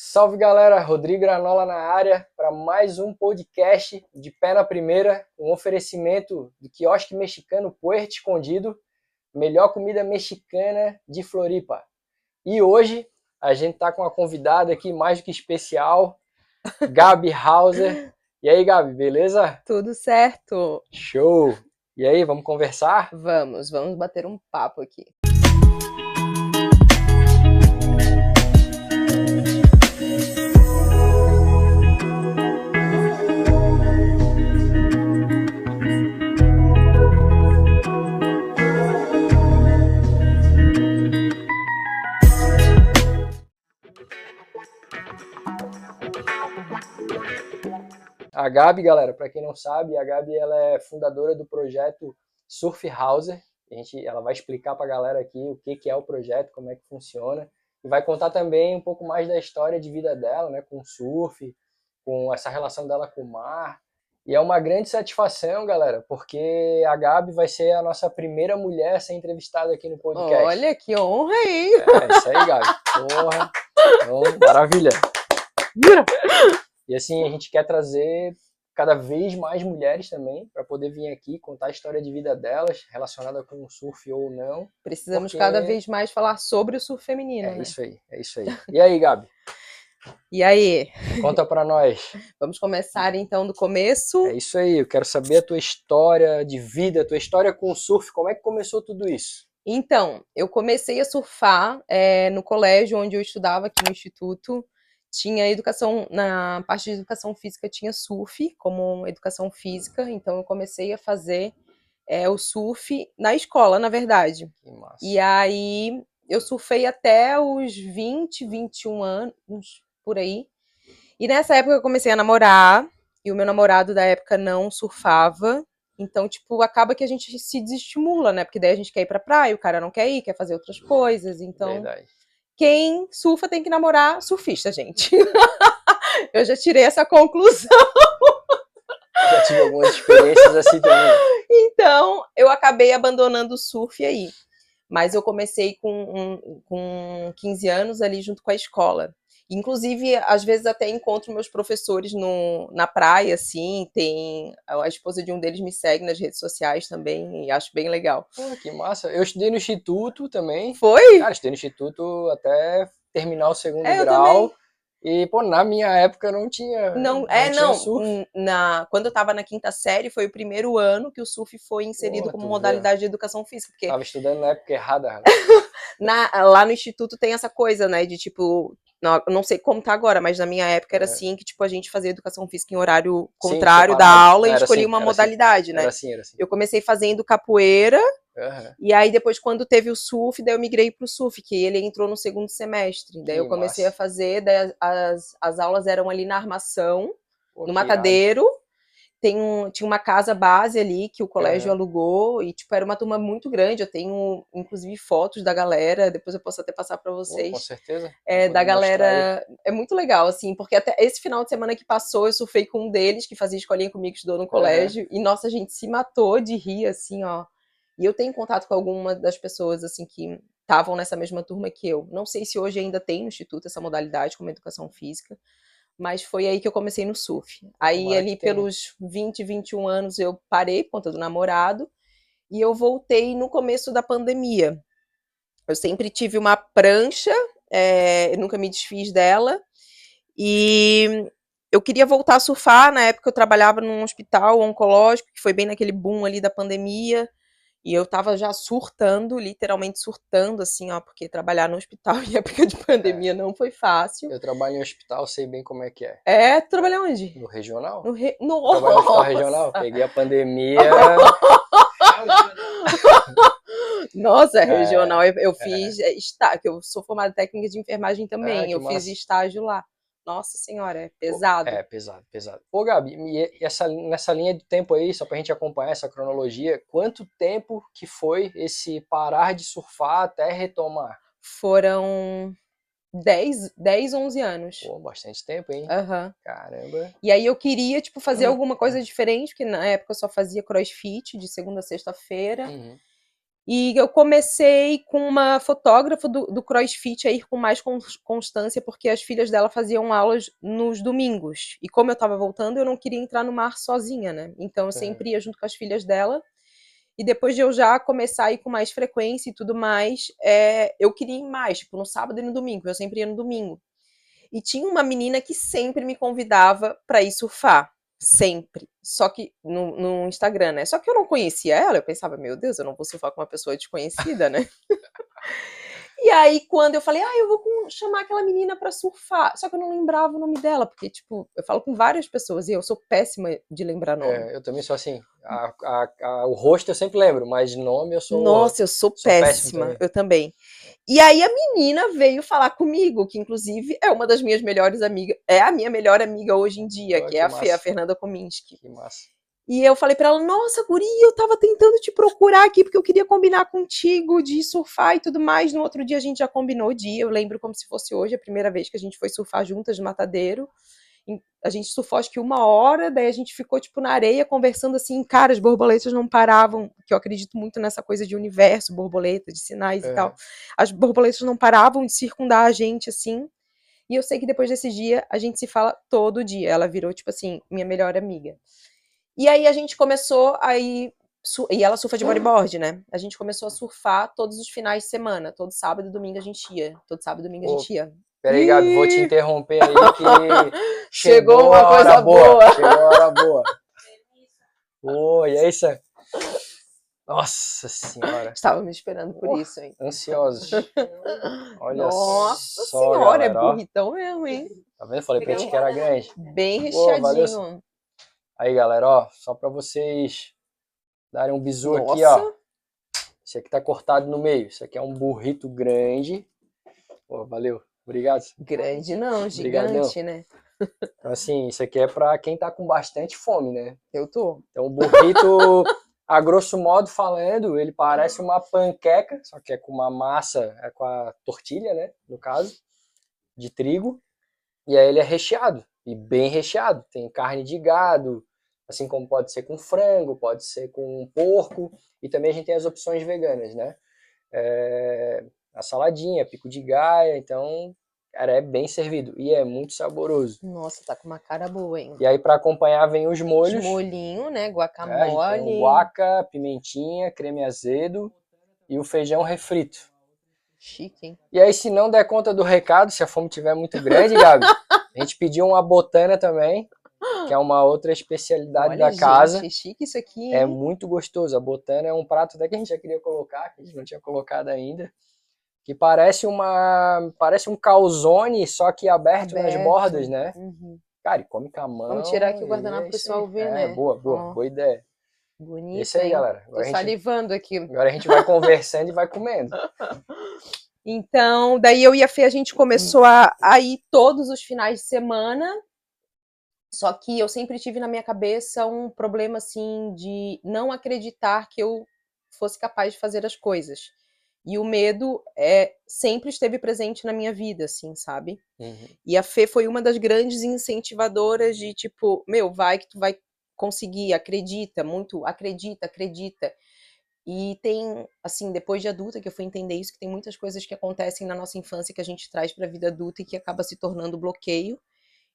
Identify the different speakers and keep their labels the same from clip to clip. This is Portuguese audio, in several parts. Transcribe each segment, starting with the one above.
Speaker 1: Salve galera, Rodrigo Granola na área para mais um podcast de pé na primeira, um oferecimento do quiosque mexicano Puerto Escondido, melhor comida mexicana de Floripa. E hoje a gente tá com uma convidada aqui mais do que especial, Gabi Hauser. E aí, Gabi, beleza?
Speaker 2: Tudo certo.
Speaker 1: Show! E aí, vamos conversar?
Speaker 2: Vamos, vamos bater um papo aqui.
Speaker 1: A Gabi, galera, para quem não sabe, a Gabi ela é fundadora do projeto Surf Houser. A gente, ela vai explicar para a galera aqui o que, que é o projeto, como é que funciona. E vai contar também um pouco mais da história de vida dela, né, com o surf, com essa relação dela com o mar. E é uma grande satisfação, galera, porque a Gabi vai ser a nossa primeira mulher a ser entrevistada aqui no podcast.
Speaker 2: Olha que honra aí!
Speaker 1: É isso aí, Gabi. Porra. Então, maravilha. E assim, a gente quer trazer cada vez mais mulheres também para poder vir aqui contar a história de vida delas, relacionada com o surf ou não.
Speaker 2: Precisamos
Speaker 1: Porque-
Speaker 2: cada vez mais falar sobre o surf feminino,
Speaker 1: É
Speaker 2: né?
Speaker 1: isso aí, é isso aí. E aí, Gabi,
Speaker 2: E aí,
Speaker 1: conta para nós.
Speaker 2: vamos começar então do começo.
Speaker 1: É isso aí, eu quero saber a tua história de vida, a tua história com o surf, como é que começou tudo isso?
Speaker 2: Então, eu comecei a surfar é, no colégio onde eu estudava aqui no instituto. Tinha educação, na parte de educação física tinha surf como educação física, então eu comecei a fazer é, o surf na escola, na verdade.
Speaker 1: Que massa.
Speaker 2: E aí eu surfei até os 20, 21 anos, por aí. E nessa época eu comecei a namorar, e o meu namorado da época não surfava. Então, tipo, acaba que a gente se desestimula, né? Porque daí a gente quer ir pra praia, o cara não quer ir, quer fazer outras coisas. Então,
Speaker 1: Verdade.
Speaker 2: Quem surfa tem que namorar surfista, gente. eu já tirei essa conclusão.
Speaker 1: Já tive algumas experiências assim também.
Speaker 2: Então, eu acabei abandonando o surf aí. Mas eu comecei com, um- com 15 anos ali junto com a escola. Inclusive, às vezes até encontro meus professores no, na praia, assim, tem... A esposa de um deles me segue nas redes sociais também, e acho bem legal.
Speaker 1: Pô, que massa. Eu estudei no instituto também.
Speaker 2: Foi?
Speaker 1: Cara, estudei no instituto até terminar o segundo
Speaker 2: É,
Speaker 1: grau. E, pô, na minha época não tinha.
Speaker 2: Não, é,
Speaker 1: tinha
Speaker 2: não.
Speaker 1: surf.
Speaker 2: Na, quando eu tava na quinta série, foi o primeiro ano que o surf foi inserido
Speaker 1: Porra,
Speaker 2: como
Speaker 1: vê.
Speaker 2: modalidade de educação física. Porque
Speaker 1: Tava estudando na época errada. né?
Speaker 2: na- lá no instituto tem essa coisa, né, de tipo, não, não sei como tá agora, mas na minha época era
Speaker 1: É.
Speaker 2: assim, que tipo, a gente fazia educação física em horário
Speaker 1: Sim,
Speaker 2: contrário da
Speaker 1: separado.
Speaker 2: aula e escolhia
Speaker 1: assim,
Speaker 2: uma
Speaker 1: assim.
Speaker 2: modalidade, né?
Speaker 1: Era assim, era assim.
Speaker 2: Eu comecei fazendo capoeira,
Speaker 1: Aham.
Speaker 2: e aí depois quando teve o surf, daí eu migrei pro surf, que ele entrou no segundo semestre. Daí
Speaker 1: Que
Speaker 2: eu comecei
Speaker 1: massa.
Speaker 2: a fazer, daí as, as aulas eram ali na armação,
Speaker 1: Pô,
Speaker 2: no Matadeiro. Tem um, tinha uma casa base ali que o colégio
Speaker 1: Aham.
Speaker 2: alugou e tipo era uma turma muito grande. Eu tenho inclusive fotos da galera, depois eu posso até passar para vocês.
Speaker 1: com certeza.
Speaker 2: É, da galera. É muito legal, assim, porque até esse final de semana que passou, eu surfei com um deles que fazia escolinha comigo, que estudou no colégio, e nossa, a gente se matou de rir, assim, ó. E eu tenho contato com alguma das pessoas, assim, que estavam nessa mesma turma que eu. Não sei se hoje ainda tem no Instituto essa modalidade como educação física, mas foi aí que eu comecei no surf. Aí, ali pelos 20, 21 anos, eu parei por conta do namorado, e eu voltei no começo da pandemia. Eu sempre tive uma prancha, é, eu nunca me desfiz dela. E eu queria voltar a surfar. Na época eu trabalhava num hospital oncológico, que foi bem naquele boom ali da pandemia. E eu tava já surtando, literalmente surtando, assim, ó, porque trabalhar no hospital em época de pandemia não foi fácil.
Speaker 1: Eu trabalho em hospital, sei bem como é que é.
Speaker 2: É, trabalhar onde?
Speaker 1: No regional?
Speaker 2: No re...
Speaker 1: Trabalho no hospital regional. Peguei a pandemia.
Speaker 2: Nossa,
Speaker 1: É,
Speaker 2: regional. Eu, eu fiz estágio, eu sou formada técnica de enfermagem também.
Speaker 1: Que
Speaker 2: eu fiz
Speaker 1: massa.
Speaker 2: estágio lá. Nossa senhora, é pesado.
Speaker 1: É, pesado, pesado. Ô, Gabi, e essa, nessa linha de tempo aí, só pra gente acompanhar essa cronologia, quanto tempo que foi esse parar de surfar até retomar?
Speaker 2: Foram 10, 10, 11 anos.
Speaker 1: Pô, bastante tempo, hein?
Speaker 2: Aham.
Speaker 1: Caramba.
Speaker 2: E aí eu queria, tipo, fazer
Speaker 1: Uhum.
Speaker 2: alguma coisa diferente, porque na época eu só fazia crossfit de segunda a sexta-feira.
Speaker 1: Uhum.
Speaker 2: E eu comecei com uma fotógrafa do, do CrossFit a ir com mais constância, porque as filhas dela faziam aulas nos domingos. E como eu estava voltando, eu não queria entrar no mar sozinha, né? Então eu é. sempre ia junto com as filhas dela. E depois de eu já começar a ir com mais frequência e tudo mais, é, eu queria ir mais, tipo, no sábado e no domingo. Eu sempre ia no domingo. E tinha uma menina que sempre me convidava para ir surfar. Sempre. Só que no, no, Instagram, né? Só que eu não conhecia ela, eu pensava, meu Deus, eu não vou surfar com uma pessoa desconhecida, né? e aí, quando eu falei, ah, eu vou chamar aquela menina para surfar. Só que eu não lembrava o nome dela, porque, tipo, eu falo com várias pessoas e eu sou péssima de lembrar nome.
Speaker 1: É, eu também sou assim. A, a, a, o rosto eu sempre lembro, mas nome eu sou.
Speaker 2: Nossa, eu sou, sou péssima. Também. Eu também. E aí a menina veio falar comigo, que inclusive é uma das minhas melhores amigas, é a minha melhor amiga hoje em dia, que, que, é a Fê, a Fernanda Kominski.
Speaker 1: Que massa.
Speaker 2: E eu falei para ela: "Nossa, guria, eu tava tentando te procurar aqui porque eu queria combinar contigo de surfar e tudo mais. No outro dia a gente já combinou o dia, eu lembro como se fosse hoje a primeira vez que a gente foi surfar juntas no Matadeiro a gente surfou acho que uma hora, daí a gente ficou tipo na areia conversando assim, cara, as borboletas não paravam, que eu acredito muito nessa coisa de universo, borboleta, de sinais é. e tal. As borboletas não paravam de circundar a gente assim. E eu sei que depois desse dia a gente se fala todo dia. Ela virou tipo assim, minha melhor amiga. E aí a gente começou a ir e ela surfa de bodyboard, né? A gente começou a surfar todos os finais de semana. Todo sábado e domingo a gente ia. Todo sábado e domingo a gente ia.
Speaker 1: Peraí, Gabi, vou te interromper aí que
Speaker 2: chegou, chegou uma coisa boa. boa.
Speaker 1: Chegou a hora boa. Oi, e aí, Sam? Nossa senhora.
Speaker 2: Estava me esperando por oh, isso, hein?
Speaker 1: Ansiosos. Olha
Speaker 2: Nossa
Speaker 1: só,
Speaker 2: senhora,
Speaker 1: galera,
Speaker 2: é burritão mesmo, hein?
Speaker 1: Tá vendo? Falei pra ti que era grande.
Speaker 2: Bem recheadinho.
Speaker 1: Aí, galera, ó, só pra vocês darem um bisu aqui, ó. Esse aqui tá cortado no meio. Isso aqui é um burrito grande. Pô, valeu. Obrigado.
Speaker 2: Grande não, gigante, né?
Speaker 1: Então, assim, isso aqui é para quem tá com bastante fome, né?
Speaker 2: Eu tô.
Speaker 1: Então, o burrito, a grosso modo falando, ele parece uma panqueca, só que é com uma massa, é com a tortilha, né? No caso, de trigo. E aí ele é recheado, e bem recheado. Tem carne de gado, assim como pode ser com frango, pode ser com porco, e também a gente tem as opções veganas, né? É, a saladinha, pico de gaia, então, cara, é bem servido e é muito saboroso.
Speaker 2: Nossa, tá com uma cara boa, hein?
Speaker 1: E aí para acompanhar vem os molhos.
Speaker 2: Os molhinho, né, guacamole. É, então,
Speaker 1: guaca, pimentinha, creme azedo e o feijão refrito.
Speaker 2: Chique, hein?
Speaker 1: E aí, se não der conta do recado, se a fome tiver muito grande, Gabi, a gente pediu uma botana também, que é uma outra especialidade Olha, da gente, casa.
Speaker 2: É chique isso aqui.
Speaker 1: É muito gostoso. A botana é um prato até que a gente já queria colocar, que a gente não tinha colocado ainda que parece uma parece um calzone, só que aberto, aberto. nas bordas, né? Uhum. Cara, e come com a mão.
Speaker 2: Vamos tirar aqui o guardanapo pro pessoal ver, é,
Speaker 1: né? Boa, boa, oh. boa ideia.
Speaker 2: Bonito.
Speaker 1: Isso aí,
Speaker 2: hein?
Speaker 1: galera.
Speaker 2: Agora Tô gente, salivando aqui.
Speaker 1: Agora a gente vai conversando e vai comendo.
Speaker 2: Então, daí eu e a Fê, a gente começou a, a ir todos os finais de semana. Só que eu sempre tive na minha cabeça um problema assim de não acreditar que eu fosse capaz de fazer as coisas. E o medo é sempre esteve presente na minha vida, assim, sabe? Uhum. E a Fê foi uma das grandes incentivadoras de tipo, meu, vai que tu vai conseguir, acredita, muito, acredita, acredita. E tem, assim, depois de adulta que eu fui entender isso, que tem muitas coisas que acontecem na nossa infância que a gente traz para a vida adulta e que acaba se tornando bloqueio.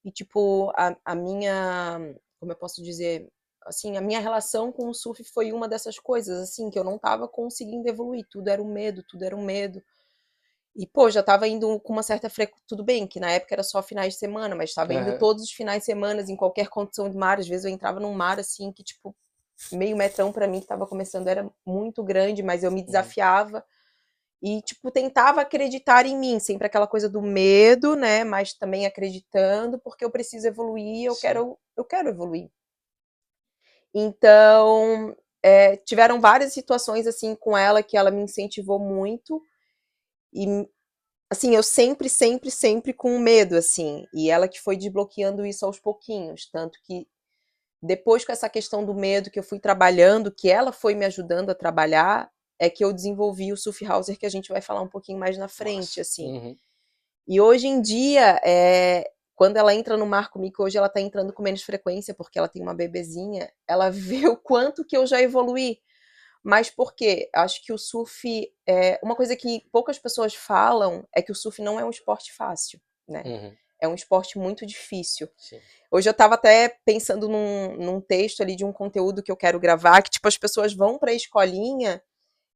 Speaker 2: E, tipo, a, a minha, como eu posso dizer, assim, a minha relação com o surf foi uma dessas coisas, assim, que eu não estava conseguindo evoluir, tudo era um medo, tudo era um medo. E, pô, já estava indo com uma certa frequência, tudo bem, que na época era só finais de semana, mas estava indo todos os finais de semana, em qualquer condição de mar, às vezes eu entrava num mar, assim, que, tipo, meio metrão para mim, que estava começando, era muito grande, mas eu me desafiava e, tipo, tentava acreditar em mim, sempre aquela coisa do medo, né, mas também acreditando, porque eu preciso evoluir, eu quero, eu quero evoluir. Então, é, tiveram várias situações assim com ela que ela me incentivou muito. E assim, eu sempre, sempre, sempre com medo, assim. E ela que foi desbloqueando isso aos pouquinhos. Tanto que depois com essa questão do medo que eu fui trabalhando, que ela foi me ajudando a trabalhar, é que eu desenvolvi o Surf Hauser, que a gente vai falar um pouquinho mais na frente, Nossa. assim. Uhum. E hoje em dia, é, quando ela entra no mar comigo, hoje ela tá entrando com menos frequência, porque ela tem uma bebezinha, ela vê o quanto que eu já evoluí. mas porque acho que o surf é uma coisa que poucas pessoas falam é que o surf não é um esporte fácil, né?
Speaker 1: Uhum.
Speaker 2: É um esporte muito difícil.
Speaker 1: Sim.
Speaker 2: Hoje eu estava até pensando num, num texto ali de um conteúdo que eu quero gravar, que tipo as pessoas vão para a escolinha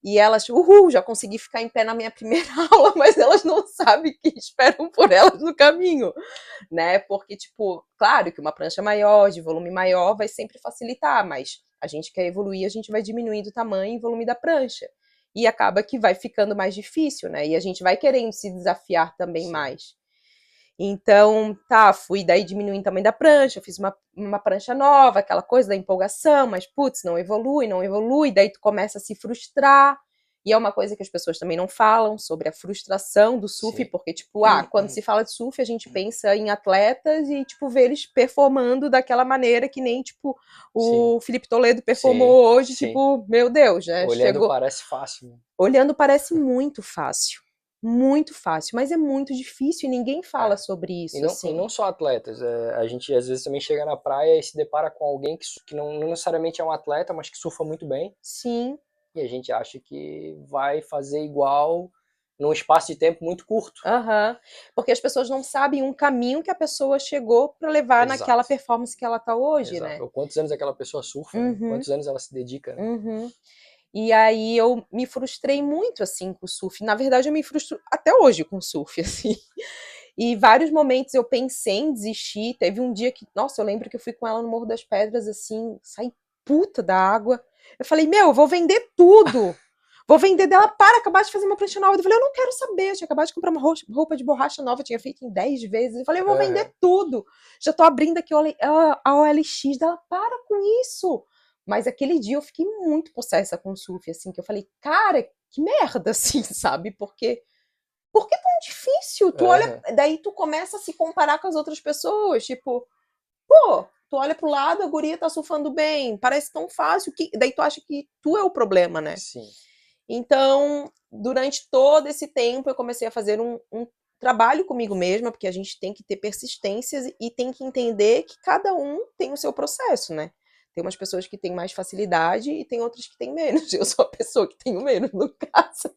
Speaker 2: e elas, uhul, já consegui ficar em pé na minha primeira aula, mas elas não sabem que esperam por elas no caminho, né? Porque tipo, claro que uma prancha maior, de volume maior, vai sempre facilitar, mas a gente quer evoluir, a gente vai diminuindo o tamanho e volume da prancha. E acaba que vai ficando mais difícil, né? E a gente vai querendo se desafiar também mais. Então, tá, fui daí diminuindo o tamanho da prancha, fiz uma, uma prancha nova, aquela coisa da empolgação, mas putz, não evolui, não evolui, daí tu começa a se frustrar. E é uma coisa que as pessoas também não falam sobre a frustração do surf, Sim. porque, tipo, ah, uhum. quando se fala de surf, a gente pensa em atletas e, tipo, ver eles performando daquela maneira que nem, tipo, o Sim. Felipe Toledo performou Sim. hoje, tipo, meu Deus, né?
Speaker 1: Olhando Chegou... parece fácil. Né?
Speaker 2: Olhando parece muito fácil. Muito fácil, mas é muito difícil e ninguém fala é. sobre isso.
Speaker 1: E não,
Speaker 2: assim.
Speaker 1: e não só atletas, é, a gente às vezes também chega na praia e se depara com alguém que, que não, não necessariamente é um atleta, mas que surfa muito bem.
Speaker 2: Sim
Speaker 1: e a gente acha que vai fazer igual num espaço de tempo muito curto.
Speaker 2: Uhum. Porque as pessoas não sabem um caminho que a pessoa chegou para levar Exato. naquela performance que ela está hoje,
Speaker 1: Exato.
Speaker 2: né?
Speaker 1: Ou quantos anos aquela pessoa surfa, né? uhum. quantos anos ela se dedica. Né?
Speaker 2: Uhum. E aí eu me frustrei muito assim com o surf. Na verdade, eu me frustro até hoje com o surf, assim. E vários momentos eu pensei em desistir. Teve um dia que, nossa, eu lembro que eu fui com ela no Morro das Pedras, assim, saí puta da água. Eu falei, meu, eu vou vender tudo. Vou vender dela para acabar de fazer uma prancha nova. Eu falei, eu não quero saber. Eu tinha acabado de comprar uma roupa de borracha nova, tinha feito em 10 vezes. Eu falei, eu vou vender tudo. Já tô abrindo aqui a OLX dela, para com isso. Mas aquele dia eu fiquei muito possessa com o surf, assim, que eu falei, cara, que merda, assim, sabe? Porque. Por que tão difícil? Tu olha. Daí tu começa a se comparar com as outras pessoas. Tipo, pô, tu olha pro lado, a guria tá surfando bem, parece tão fácil, que daí tu acha que tu é o problema, né?
Speaker 1: Sim.
Speaker 2: Então, durante todo esse tempo, eu comecei a fazer um, um trabalho comigo mesma, porque a gente tem que ter persistências e tem que entender que cada um tem o seu processo, né? Tem umas pessoas que têm mais facilidade e tem outras que têm menos. Eu sou a pessoa que tenho menos, no caso.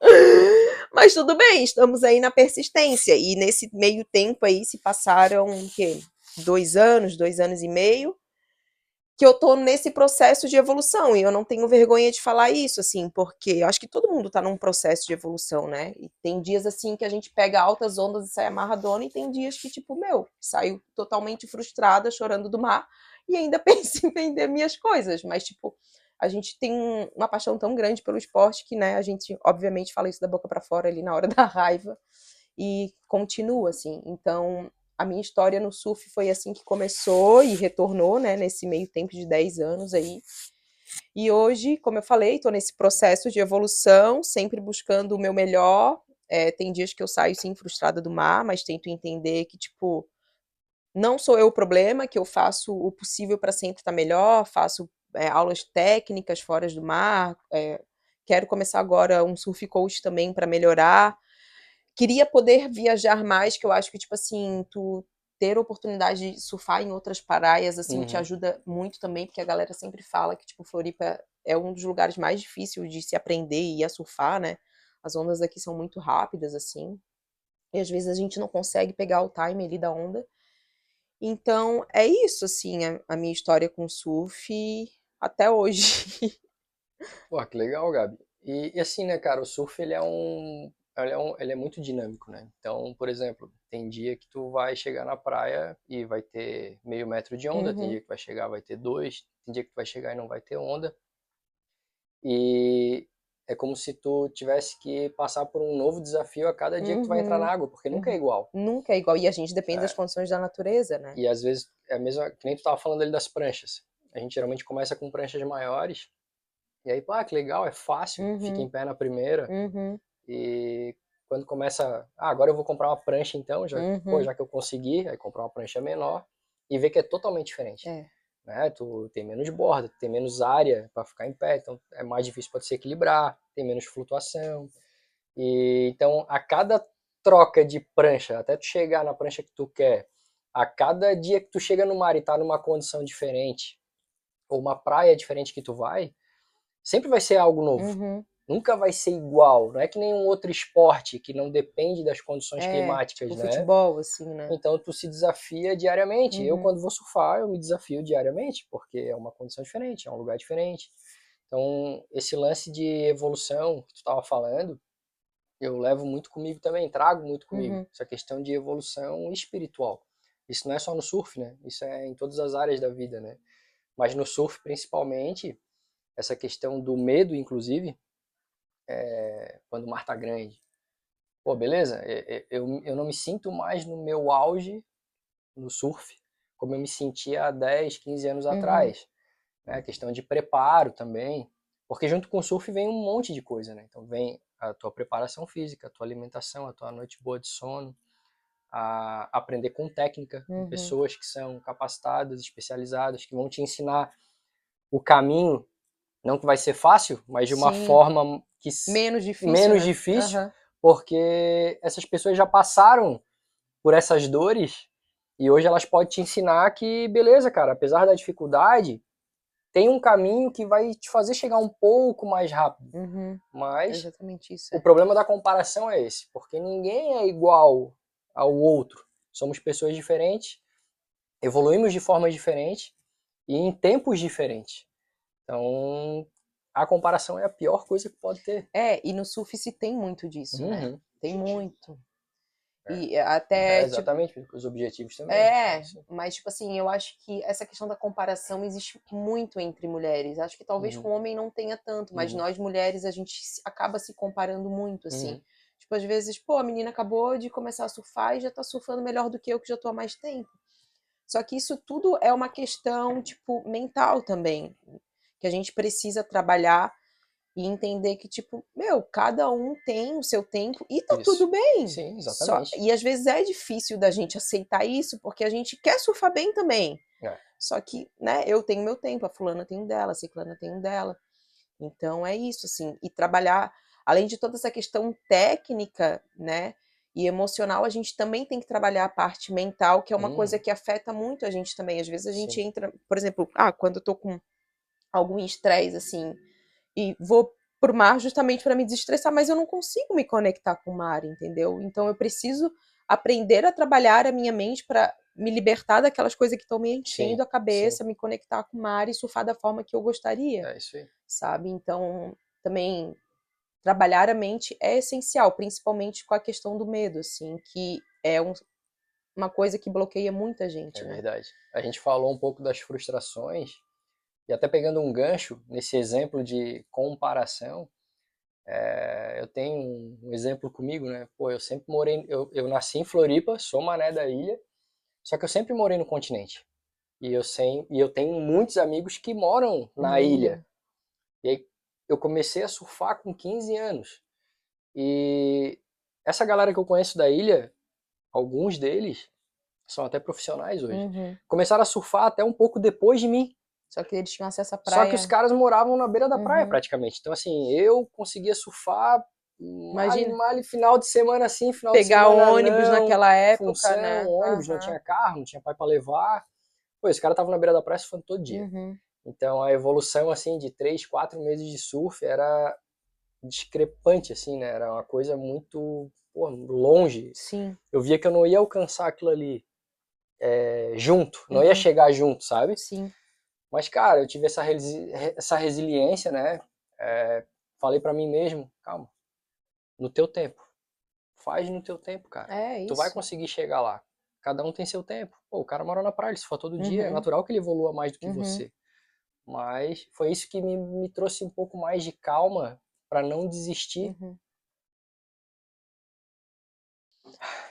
Speaker 2: Mas tudo bem, estamos aí na persistência. E nesse meio tempo aí se passaram o quê? dois anos, dois anos e meio, que eu tô nesse processo de evolução. E eu não tenho vergonha de falar isso, assim, porque eu acho que todo mundo tá num processo de evolução, né? E tem dias, assim, que a gente pega altas ondas e sai amarradona, e tem dias que, tipo, meu, saio totalmente frustrada, chorando do mar, e ainda penso em vender minhas coisas. Mas, tipo, a gente tem uma paixão tão grande pelo esporte que, né, a gente, obviamente, fala isso da boca para fora ali na hora da raiva e continua, assim. Então, a minha história no surf foi assim que começou e retornou, né, nesse meio tempo de 10 anos aí. E hoje, como eu falei, estou nesse processo de evolução, sempre buscando o meu melhor. É, tem dias que eu saio sim frustrada do mar, mas tento entender que, tipo, não sou eu o problema, que eu faço o possível para sempre estar tá melhor, faço é, aulas técnicas fora do mar, é, quero começar agora um surf coach também para melhorar queria poder viajar mais, que eu acho que, tipo assim, tu ter oportunidade de surfar em outras praias, assim, uhum. te ajuda muito também, porque a galera sempre fala que, tipo, Floripa é um dos lugares mais difíceis de se aprender e ir a surfar, né? As ondas aqui são muito rápidas, assim. E às vezes a gente não consegue pegar o time ali da onda. Então, é isso, assim, a, a minha história com surf até hoje.
Speaker 1: Pô, que legal, Gabi. E, e, assim, né, cara, o surf ele é um ele é, um, ele é muito dinâmico, né? Então, por exemplo, tem dia que tu vai chegar na praia e vai ter meio metro de onda, uhum. tem dia que vai chegar vai ter dois, tem dia que tu vai chegar e não vai ter onda. E é como se tu tivesse que passar por um novo desafio a cada dia uhum. que tu vai entrar na uhum. água, porque nunca é uhum. igual.
Speaker 2: Nunca é igual. E a gente depende é. das condições da natureza, né?
Speaker 1: E às vezes é a mesma, que nem tu tava falando ali das pranchas. A gente geralmente começa com pranchas maiores, e aí, pá, que legal, é fácil, uhum. fica em pé na primeira.
Speaker 2: Uhum.
Speaker 1: E quando começa, ah, agora eu vou comprar uma prancha então, já, uhum. pô, já que eu consegui, aí comprar uma prancha menor e ver que é totalmente diferente.
Speaker 2: É.
Speaker 1: Né? Tu tem menos borda, tu tem menos área para ficar em pé, então é mais difícil para se equilibrar, tem menos flutuação. E então a cada troca de prancha, até tu chegar na prancha que tu quer, a cada dia que tu chega no mar e tá numa condição diferente, ou uma praia diferente que tu vai, sempre vai ser algo novo.
Speaker 2: Uhum.
Speaker 1: Nunca vai ser igual. Não é que nenhum outro esporte que não depende das condições
Speaker 2: É,
Speaker 1: climáticas,
Speaker 2: O
Speaker 1: né?
Speaker 2: futebol, assim, né?
Speaker 1: Então tu se desafia diariamente. Eu
Speaker 2: Uhum.
Speaker 1: quando vou surfar, eu me desafio diariamente, porque é uma condição diferente, é um lugar diferente. Então, esse lance de evolução que tu estava falando, eu levo muito comigo também, trago muito comigo.
Speaker 2: Uhum.
Speaker 1: Essa questão de evolução espiritual. Isso não é só no surf, né? Isso é em todas as áreas da vida, né? Mas no surf, principalmente, essa questão do medo, inclusive, é, quando o mar tá grande. Pô, beleza, eu, eu não me sinto mais no meu auge no surf, como eu me sentia há 10, 15 anos
Speaker 2: Uhum.
Speaker 1: atrás. Né? Questão de preparo também, porque junto com o surf vem um monte de coisa, né? Então vem a tua preparação física, a tua alimentação, a tua noite boa de sono, a aprender com técnica, com
Speaker 2: Uhum.
Speaker 1: pessoas que são capacitadas, especializadas, que vão te ensinar o caminho, não que vai ser fácil, mas de uma
Speaker 2: Sim.
Speaker 1: forma que
Speaker 2: Menos difícil.
Speaker 1: menos
Speaker 2: né?
Speaker 1: difícil,
Speaker 2: Aham.
Speaker 1: porque essas pessoas já passaram por essas dores e hoje elas podem te ensinar que, beleza, cara, apesar da dificuldade, tem um caminho que vai te fazer chegar um pouco mais rápido.
Speaker 2: Uhum.
Speaker 1: Mas
Speaker 2: Exatamente isso.
Speaker 1: o
Speaker 2: é.
Speaker 1: problema da comparação é esse, porque ninguém é igual ao outro. Somos pessoas diferentes, evoluímos de formas diferentes e em tempos diferentes. Então, a comparação é a pior coisa que pode ter.
Speaker 2: É, e no surf se tem muito disso, né?
Speaker 1: Uhum.
Speaker 2: Tem muito.
Speaker 1: É.
Speaker 2: E
Speaker 1: É,
Speaker 2: até, tipo,
Speaker 1: exatamente, os objetivos também.
Speaker 2: É,
Speaker 1: Sim.
Speaker 2: mas, tipo assim, eu acho que essa questão da comparação existe muito entre mulheres. Acho que talvez
Speaker 1: Uhum.
Speaker 2: com homem não tenha tanto, mas
Speaker 1: Uhum.
Speaker 2: nós mulheres a gente acaba se comparando muito, assim.
Speaker 1: Uhum.
Speaker 2: Tipo, às vezes, pô, a menina acabou de começar a surfar e já tá surfando melhor do que eu, que já tô há mais tempo. Só que isso tudo é uma questão, tipo, mental também, que a gente precisa trabalhar e entender que, tipo, meu, cada um tem o seu tempo e tá
Speaker 1: Isso.
Speaker 2: tudo bem.
Speaker 1: Sim,
Speaker 2: Só-
Speaker 1: exatamente.
Speaker 2: e às vezes é difícil da gente aceitar isso, porque a gente quer surfar bem também.
Speaker 1: É.
Speaker 2: Só que, né, eu tenho meu tempo, a fulana tem o dela, a ciclana tem o dela. Então é isso, assim. E trabalhar, além de toda essa questão técnica, né, e emocional, a gente também tem que trabalhar a parte mental, que é uma
Speaker 1: Hum.
Speaker 2: coisa que afeta muito a gente também. Às vezes a gente
Speaker 1: Sim.
Speaker 2: entra, por exemplo, ah, quando eu tô com algum estresse, assim, e vou pro mar justamente para me desestressar, mas eu não consigo me conectar com o mar, entendeu? Então eu preciso aprender a trabalhar a minha mente para me libertar daquelas coisas que estão me enchendo
Speaker 1: Sim,
Speaker 2: a cabeça, me conectar com o mar e surfar da forma que eu gostaria,
Speaker 1: É isso aí.
Speaker 2: sabe? Então, também trabalhar a mente é essencial, principalmente com a questão do medo, assim, que é um- uma coisa que bloqueia muita gente,
Speaker 1: É
Speaker 2: né?
Speaker 1: verdade. A gente falou um pouco das frustrações, e até pegando um gancho nesse exemplo de comparação, é, eu tenho um, exemplo comigo, né? Pô, eu sempre morei, eu, eu nasci em Floripa, sou mané da ilha, só que eu sempre morei no continente. E eu, sem, e eu tenho muitos amigos que moram na
Speaker 2: Na
Speaker 1: ilha. E aí eu comecei a surfar com 15 anos. E essa galera que eu conheço da ilha, alguns deles são até profissionais hoje.
Speaker 2: Uhum.
Speaker 1: Começaram a surfar até um pouco depois de mim.
Speaker 2: Só que eles tinham acesso à praia.
Speaker 1: Só que os caras moravam na beira da praia
Speaker 2: Uhum.
Speaker 1: praticamente. Então, assim, eu conseguia surfar.
Speaker 2: Imagina.
Speaker 1: Mal, final de semana assim, final
Speaker 2: pegar
Speaker 1: de semana
Speaker 2: ônibus
Speaker 1: não,
Speaker 2: naquela época,
Speaker 1: função,
Speaker 2: né?
Speaker 1: ônibus, não
Speaker 2: Aham.
Speaker 1: tinha carro, não tinha pai pra levar. Pô, esse cara tava na beira da praia surfando todo dia.
Speaker 2: Uhum.
Speaker 1: Então a evolução assim de três, quatro meses de surf era discrepante assim, né? Era uma coisa muito pô, longe.
Speaker 2: Sim.
Speaker 1: Eu via que eu não ia alcançar aquilo ali é, junto, não ia
Speaker 2: Uhum.
Speaker 1: chegar junto, sabe?
Speaker 2: Sim.
Speaker 1: Mas cara, eu tive essa, resi- essa resiliência, né? É, falei pra mim mesmo, calma, no teu tempo, faz no teu tempo, cara.
Speaker 2: É isso.
Speaker 1: Tu vai conseguir chegar lá. Cada um tem seu tempo. Pô, o cara mora na praia, ele surfa todo dia. É
Speaker 2: Uhum.
Speaker 1: natural que ele evolua mais do que
Speaker 2: Uhum.
Speaker 1: você. Mas foi isso que me, me trouxe um pouco mais de calma pra não desistir.
Speaker 2: Uhum.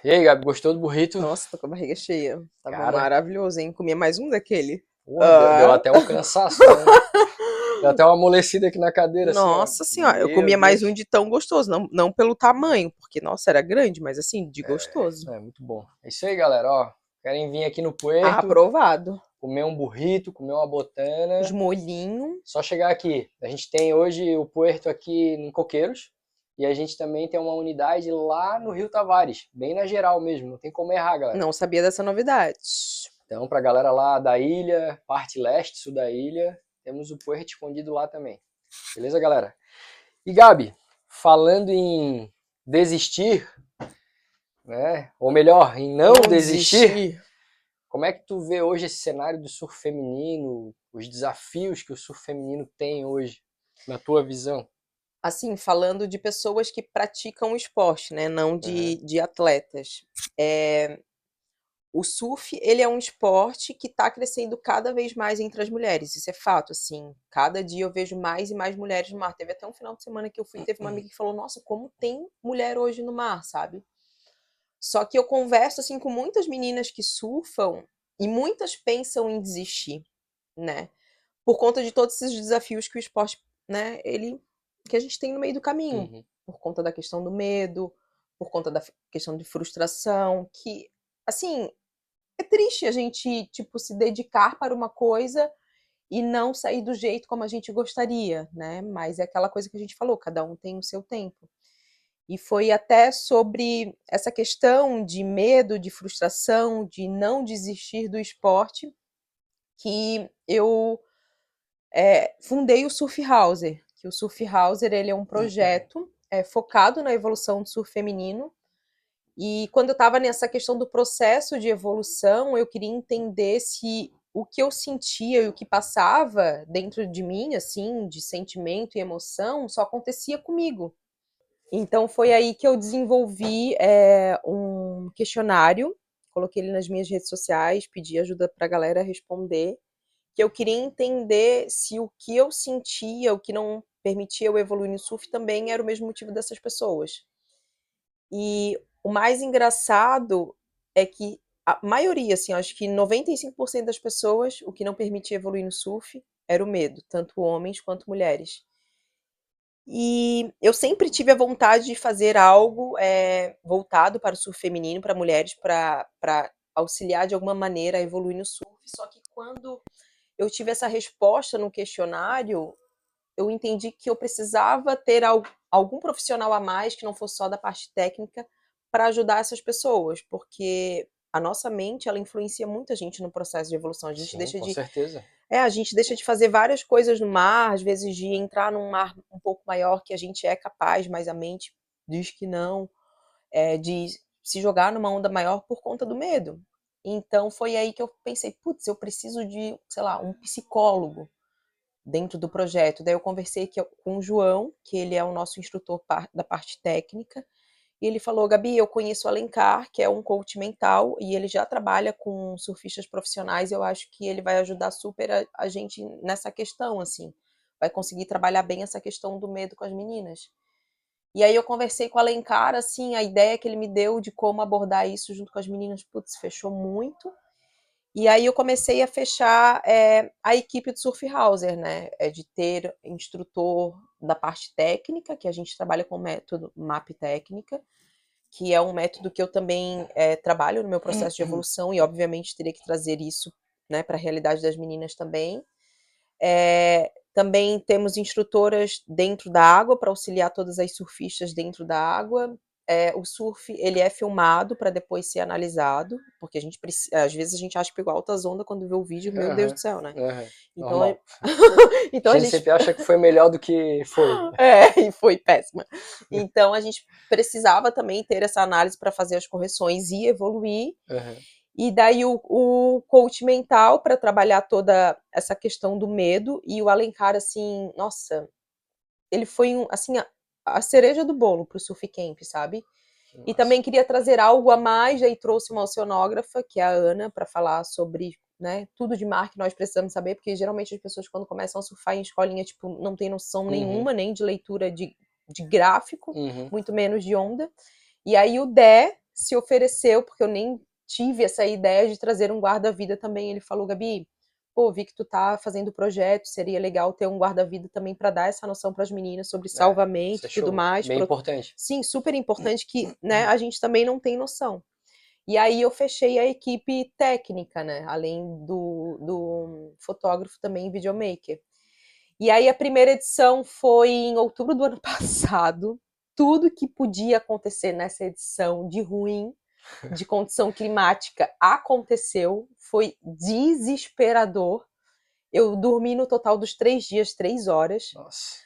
Speaker 1: E aí, Gabi, gostou do burrito?
Speaker 2: Nossa, tô com a barriga cheia. Tava
Speaker 1: Cara.
Speaker 2: maravilhoso, hein? Comia mais um daquele.
Speaker 1: Pô, deu,
Speaker 2: Ah.
Speaker 1: deu até um cansaço. né? deu até uma amolecida aqui na cadeira. assim.
Speaker 2: Nossa senhora, eu comia mais
Speaker 1: Deus.
Speaker 2: um de tão gostoso. Não, não pelo tamanho, porque, nossa, era grande, mas assim, de gostoso.
Speaker 1: É, muito bom. É isso aí, galera. Ó, querem vir aqui no Puerto,
Speaker 2: Aprovado.
Speaker 1: comer um burrito, comer uma botana.
Speaker 2: Os molhinhos.
Speaker 1: Só chegar aqui. A gente tem hoje o Puerto aqui em Coqueiros. E a gente também tem uma unidade lá no Rio Tavares, bem na geral mesmo, não tem como errar, galera.
Speaker 2: Não sabia dessa novidade.
Speaker 1: Então, pra galera lá da ilha, parte leste, sul da ilha, temos o Puerto escondido lá também. Beleza, galera? E Gabi, falando em desistir, né? Ou melhor, em não, não desistir, desistir, como é que tu vê hoje esse cenário do surf feminino, os desafios que o surf feminino tem hoje, na tua visão?
Speaker 2: Assim, falando de pessoas que praticam o esporte, né? Não de, uhum. de atletas. É, o surf, ele é um esporte que está crescendo cada vez mais entre as mulheres. Isso é fato, assim. Cada dia eu vejo mais e mais mulheres no mar. Teve até um final de semana que eu fui, teve uma amiga que falou: "Nossa, como tem mulher hoje no mar", sabe? Só que eu converso assim com muitas meninas que surfam e muitas pensam em desistir, né? Por conta de todos esses desafios que o esporte, né, ele que a gente tem no meio do caminho, uhum. por conta da questão do medo, por conta da questão de frustração, que assim, é triste a gente, tipo, se dedicar para uma coisa e não sair do jeito como a gente gostaria, né? Mas é aquela coisa que a gente falou, cada um tem o seu tempo. E foi até sobre essa questão de medo, de frustração, de não desistir do esporte, que eu é, fundei o Surf Houser, que o Surf Houser ele é um uhum. projeto é, focado na evolução do surf feminino, e quando eu estava nessa questão do processo de evolução, eu queria entender se o que eu sentia e o que passava dentro de mim, assim, de sentimento e emoção, só acontecia comigo. Então foi aí que eu desenvolvi é, um questionário, coloquei ele nas minhas redes sociais, pedi ajuda para a galera responder, que eu queria entender se o que eu sentia, o que não permitia eu evoluir no surf, também era o mesmo motivo dessas pessoas. E o mais engraçado é que a maioria, assim, acho que 95% das pessoas, o que não permitia evoluir no surf era o medo, tanto homens quanto mulheres. E eu sempre tive a vontade de fazer algo é, voltado para o surf feminino, para mulheres, para auxiliar de alguma maneira a evoluir no surf. Só que quando eu tive essa resposta no questionário, eu entendi que eu precisava ter algum profissional a mais que não fosse só da parte técnica para ajudar essas pessoas, porque a nossa mente ela influencia muito a gente no processo de evolução. A gente
Speaker 1: Sim,
Speaker 2: deixa
Speaker 1: com
Speaker 2: de
Speaker 1: certeza.
Speaker 2: É, a gente deixa de fazer várias coisas no mar, às vezes de entrar num mar um pouco maior que a gente é capaz, mas a mente diz que não, é, de se jogar numa onda maior por conta do medo. Então foi aí que eu pensei, putz, eu preciso de, sei lá, um psicólogo dentro do projeto. Daí eu conversei com o João, que ele é o nosso instrutor da parte técnica, e ele falou: Gabi, eu conheço o Alencar, que é um coach mental, e ele já trabalha com surfistas profissionais. Eu acho que ele vai ajudar super a, a gente nessa questão, assim. Vai conseguir trabalhar bem essa questão do medo com as meninas. E aí eu conversei com o Alencar, assim, a ideia que ele me deu de como abordar isso junto com as meninas, putz, fechou muito. E aí eu comecei a fechar é, a equipe do Surf Hauser, né? É de ter instrutor da parte técnica, que a gente trabalha com o método MAP técnica, que é um método que eu também é, trabalho no meu processo de evolução e obviamente teria que trazer isso né, para a realidade das meninas também. É, também temos instrutoras dentro da água para auxiliar todas as surfistas dentro da água é, o surf ele é filmado para depois ser analisado, porque a gente às vezes a gente acha que pegou altas ondas quando vê o vídeo, meu uhum, Deus do céu, né?
Speaker 1: Uhum, então, é... então a gente, a gente sempre acha que foi melhor do que foi.
Speaker 2: É, e foi péssima. Então a gente precisava também ter essa análise para fazer as correções e evoluir. Uhum. E daí o, o coach mental para trabalhar toda essa questão do medo e o Alencar assim, nossa, ele foi um assim a cereja do bolo para o Surf Camp, sabe? Nossa. E também queria trazer algo a mais, aí trouxe uma oceanógrafa, que é a Ana, para falar sobre né, tudo de mar que nós precisamos saber, porque geralmente as pessoas quando começam a surfar em escolinha, tipo, não tem noção uhum. nenhuma, nem de leitura de, de gráfico, uhum. muito menos de onda. E aí o Dé se ofereceu, porque eu nem tive essa ideia de trazer um guarda-vida também. Ele falou, Gabi, pô, vi que tu tá fazendo projeto, seria legal ter um guarda-vida também para dar essa noção para as meninas sobre é, salvamento e tudo mais.
Speaker 1: Bem pro... importante.
Speaker 2: Sim, super importante que, né, a gente também não tem noção. E aí eu fechei a equipe técnica, né, além do, do fotógrafo também videomaker. E aí a primeira edição foi em outubro do ano passado. Tudo que podia acontecer nessa edição de ruim de condição climática aconteceu, foi desesperador. Eu dormi no total dos três dias, três horas.
Speaker 1: Nossa.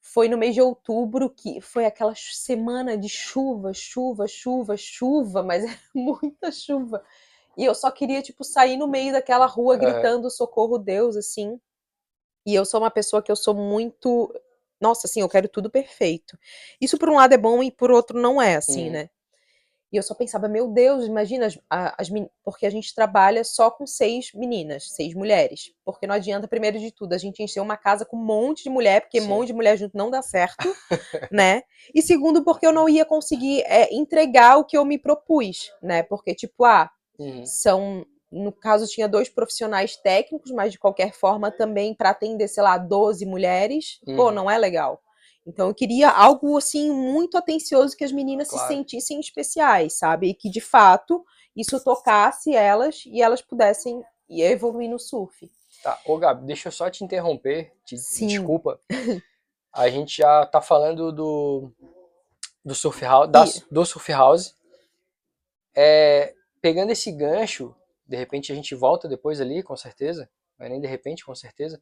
Speaker 2: Foi no mês de outubro que foi aquela semana de chuva, chuva, chuva, chuva, mas era muita chuva. E eu só queria, tipo, sair no meio daquela rua
Speaker 1: Aham.
Speaker 2: gritando socorro Deus, assim. E eu sou uma pessoa que eu sou muito. Nossa, assim, eu quero tudo perfeito. Isso por um lado é bom e por outro não é, assim,
Speaker 1: Uhum.
Speaker 2: né? E eu só pensava, meu Deus, imagina, as, as porque a gente trabalha só com seis meninas, seis mulheres. Porque não adianta, primeiro de tudo, a gente encher uma casa com um monte de mulher, porque
Speaker 1: Sim.
Speaker 2: um monte de mulher junto não dá certo, né? E segundo, porque eu não ia conseguir é, entregar o que eu me propus, né? Porque, tipo, ah,
Speaker 1: Uhum.
Speaker 2: são no caso tinha dois profissionais técnicos, mas de qualquer forma também para atender, sei lá, 12 mulheres, pô,
Speaker 1: Uhum.
Speaker 2: não é legal. Então eu queria algo assim muito atencioso que as meninas
Speaker 1: Claro.
Speaker 2: se sentissem especiais, sabe? E que de fato isso tocasse elas e elas pudessem evoluir no surf.
Speaker 1: Tá, ô Gabi, deixa eu só te interromper, te,
Speaker 2: Sim.
Speaker 1: desculpa. A gente já tá falando do, do Surf House, da- do Surf House. É, pegando esse gancho, de repente a gente volta depois ali, com certeza, não é nem de repente, com certeza.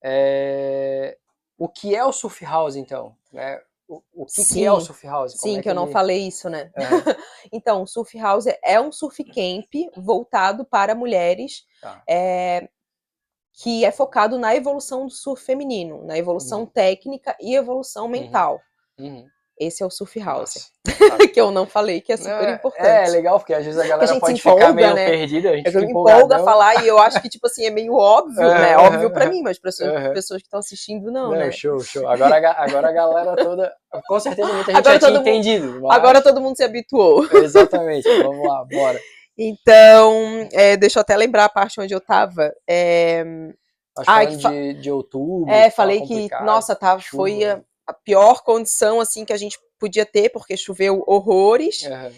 Speaker 1: É, o que é o Surf House, então? Né? O, o que, que é o Surf House? Como
Speaker 2: Sim,
Speaker 1: é
Speaker 2: que eu não
Speaker 1: ele-
Speaker 2: falei isso, né?
Speaker 1: Aham,
Speaker 2: Então, o Surf House é um surf camp voltado para mulheres,
Speaker 1: Tá.
Speaker 2: é, que é focado na evolução do surf feminino, na evolução
Speaker 1: Uhum.
Speaker 2: técnica e evolução mental.
Speaker 1: uhum.
Speaker 2: Esse é o Surf House,
Speaker 1: Nossa.
Speaker 2: que eu não falei, que é super
Speaker 1: é-
Speaker 2: importante.
Speaker 1: É, legal, porque às vezes a galera
Speaker 2: gente se
Speaker 1: pode ficar
Speaker 2: empolga,
Speaker 1: meio
Speaker 2: né?
Speaker 1: perdida, a gente
Speaker 2: É me empolga a falar e eu acho que, tipo assim, é meio óbvio, né?
Speaker 1: Aham,
Speaker 2: Óbvio pra mim, mas para pessoas que estão assistindo, não,
Speaker 1: Não,
Speaker 2: né?
Speaker 1: show, show. Agora, a agora a galera toda. Com certeza muita gente
Speaker 2: Agora
Speaker 1: já tinha
Speaker 2: mundo-
Speaker 1: entendido. mas-
Speaker 2: Agora todo mundo se habituou.
Speaker 1: Exatamente. Vamos lá, bora.
Speaker 2: Então, é, deixa eu até lembrar a parte onde eu tava. É, Ai,
Speaker 1: falando
Speaker 2: que fa-
Speaker 1: de, de outubro.
Speaker 2: É, falei que, nossa, tá,
Speaker 1: chuva.
Speaker 2: foi a, pior condição, assim, que a gente podia ter, porque choveu horrores.
Speaker 1: Aham,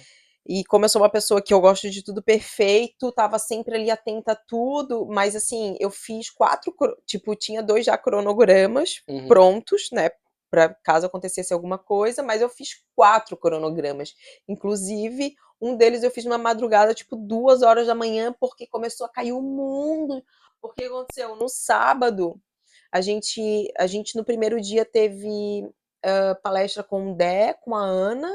Speaker 2: E como eu sou uma pessoa que eu gosto de tudo perfeito, tava sempre ali atenta a tudo, mas assim, eu fiz quatro, tipo, tinha dois já cronogramas
Speaker 1: uhum.
Speaker 2: prontos, né, para caso acontecesse alguma coisa, mas eu fiz quatro cronogramas. Inclusive, um deles eu fiz numa madrugada, tipo, duas horas da manhã, porque começou a cair o mundo. Porque aconteceu no sábado, a gente, a gente no primeiro dia teve ah, palestra com o Dé, com a Ana,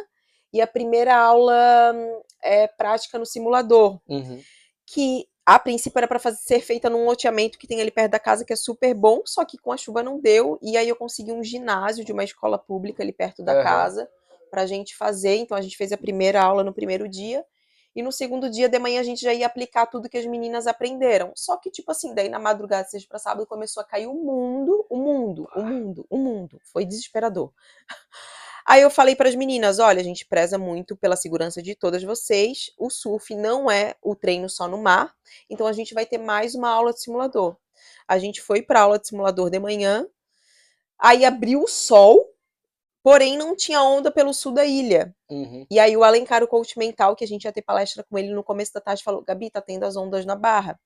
Speaker 2: e a primeira aula hum, é prática no simulador
Speaker 1: Uhum.
Speaker 2: que a princípio era para ser feita num loteamento que tem ali perto da casa, que é super bom, só que com a chuva não deu. E aí eu consegui um ginásio de uma escola pública ali perto da
Speaker 1: Aham.
Speaker 2: casa pra gente fazer. Então a gente fez a primeira aula no primeiro dia. E no segundo dia de manhã a gente já ia aplicar tudo que as meninas aprenderam. Só que, tipo assim, daí na madrugada, seja pra sábado, começou a cair o mundo, o mundo, o mundo, o mundo. Foi desesperador. Aí eu falei para as meninas: olha, a gente preza muito pela segurança de todas vocês. O surf não é o treino só no mar, então a gente vai ter mais uma aula de simulador. A gente foi para aula de simulador de manhã, aí abriu o sol, porém não tinha onda pelo sul da ilha.
Speaker 1: Uhum.
Speaker 2: E aí o Alencar, o coach mental, que a gente ia ter palestra com ele no começo da tarde, falou: Gabi, tá tendo as ondas na barra.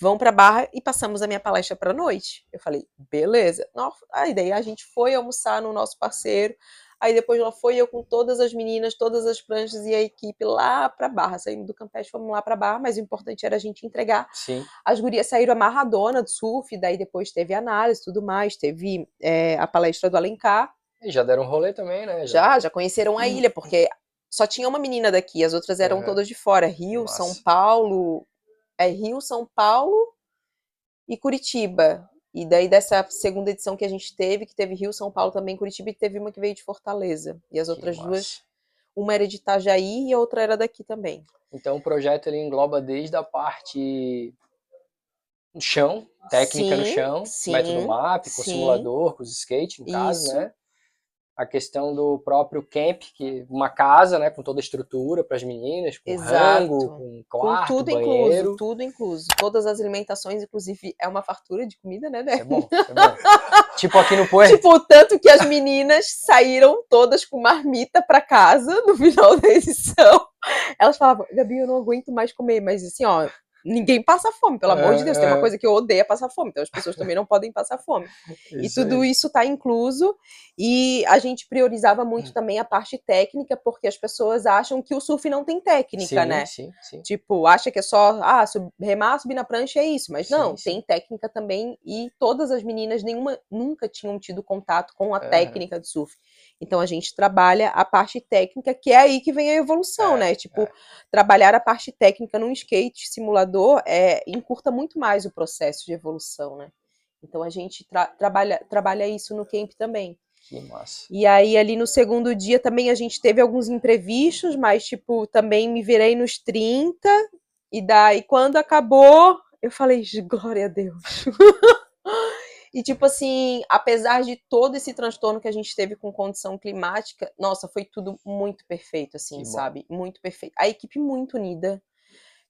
Speaker 2: Vão pra barra e passamos a minha palestra pra noite. Eu falei, beleza. Nossa, Aí daí a gente foi almoçar no nosso parceiro. Aí depois lá foi eu com todas as meninas, todas as pranchas e a equipe lá pra barra. Saímos do Campestre, fomos lá pra barra, mas o importante era a gente entregar.
Speaker 1: Sim.
Speaker 2: As gurias saíram amarradona do surf, daí depois teve análise e tudo mais, teve é, a palestra do Alencar.
Speaker 1: E já deram um rolê também, né?
Speaker 2: Já, já conheceram a ilha, porque só tinha uma menina daqui, as outras eram
Speaker 1: Aham.
Speaker 2: todas de fora. Rio,
Speaker 1: Nossa.
Speaker 2: São Paulo. É Rio, São Paulo e Curitiba. E daí dessa segunda edição que a gente teve, que teve Rio, São Paulo também, Curitiba, e teve uma que veio de Fortaleza. E as outras duas, uma era de Itajaí e a outra era daqui também.
Speaker 1: Então o projeto ele engloba desde a parte no chão, técnica no
Speaker 2: Sim,
Speaker 1: chão,
Speaker 2: sim,
Speaker 1: método MAP, com
Speaker 2: sim.
Speaker 1: simulador, com os skate, no caso, né? A questão do próprio camp, que uma casa, né, com toda a estrutura para as meninas, com
Speaker 2: Exato.
Speaker 1: rango, com quarto,
Speaker 2: Com tudo
Speaker 1: banheiro.
Speaker 2: incluso, tudo incluso. Todas as alimentações, inclusive, é uma fartura de comida, né, Dé?
Speaker 1: Isso é bom, é bom. tipo aqui no Puerto.
Speaker 2: Tipo, tanto que as meninas saíram todas com marmita pra casa no final da edição. Elas falavam, Gabi, eu não aguento mais comer, mas assim, ó, ninguém passa fome, pelo amor de Deus. Tem uma coisa que eu odeio é passar fome, então as pessoas também não podem passar fome. Isso e tudo aí. isso está incluso. E a gente priorizava muito hum. também a parte técnica, porque as pessoas acham que o surf não tem técnica,
Speaker 1: sim,
Speaker 2: né?
Speaker 1: Sim, sim.
Speaker 2: Tipo, acha que é só, ah, remar, subir na prancha é isso. Mas não, sim, tem técnica também. E todas as meninas, nenhuma nunca tinham tido contato com a uhum. técnica do surf. Então a gente trabalha a parte técnica, que é aí que vem a evolução, é, né? Tipo, é. trabalhar a parte técnica num skate simulador é, encurta muito mais o processo de evolução, né? Então a gente tra trabalha, trabalha isso no camp também.
Speaker 1: Que massa.
Speaker 2: E aí, ali no segundo dia também a gente teve alguns imprevistos, mas, tipo, também me virei nos 30. E daí, quando acabou, eu falei, glória a Deus. E, tipo assim, apesar de todo esse transtorno que a gente teve com condição climática, nossa, foi tudo muito perfeito, assim, sabe? Muito perfeito. A equipe muito unida.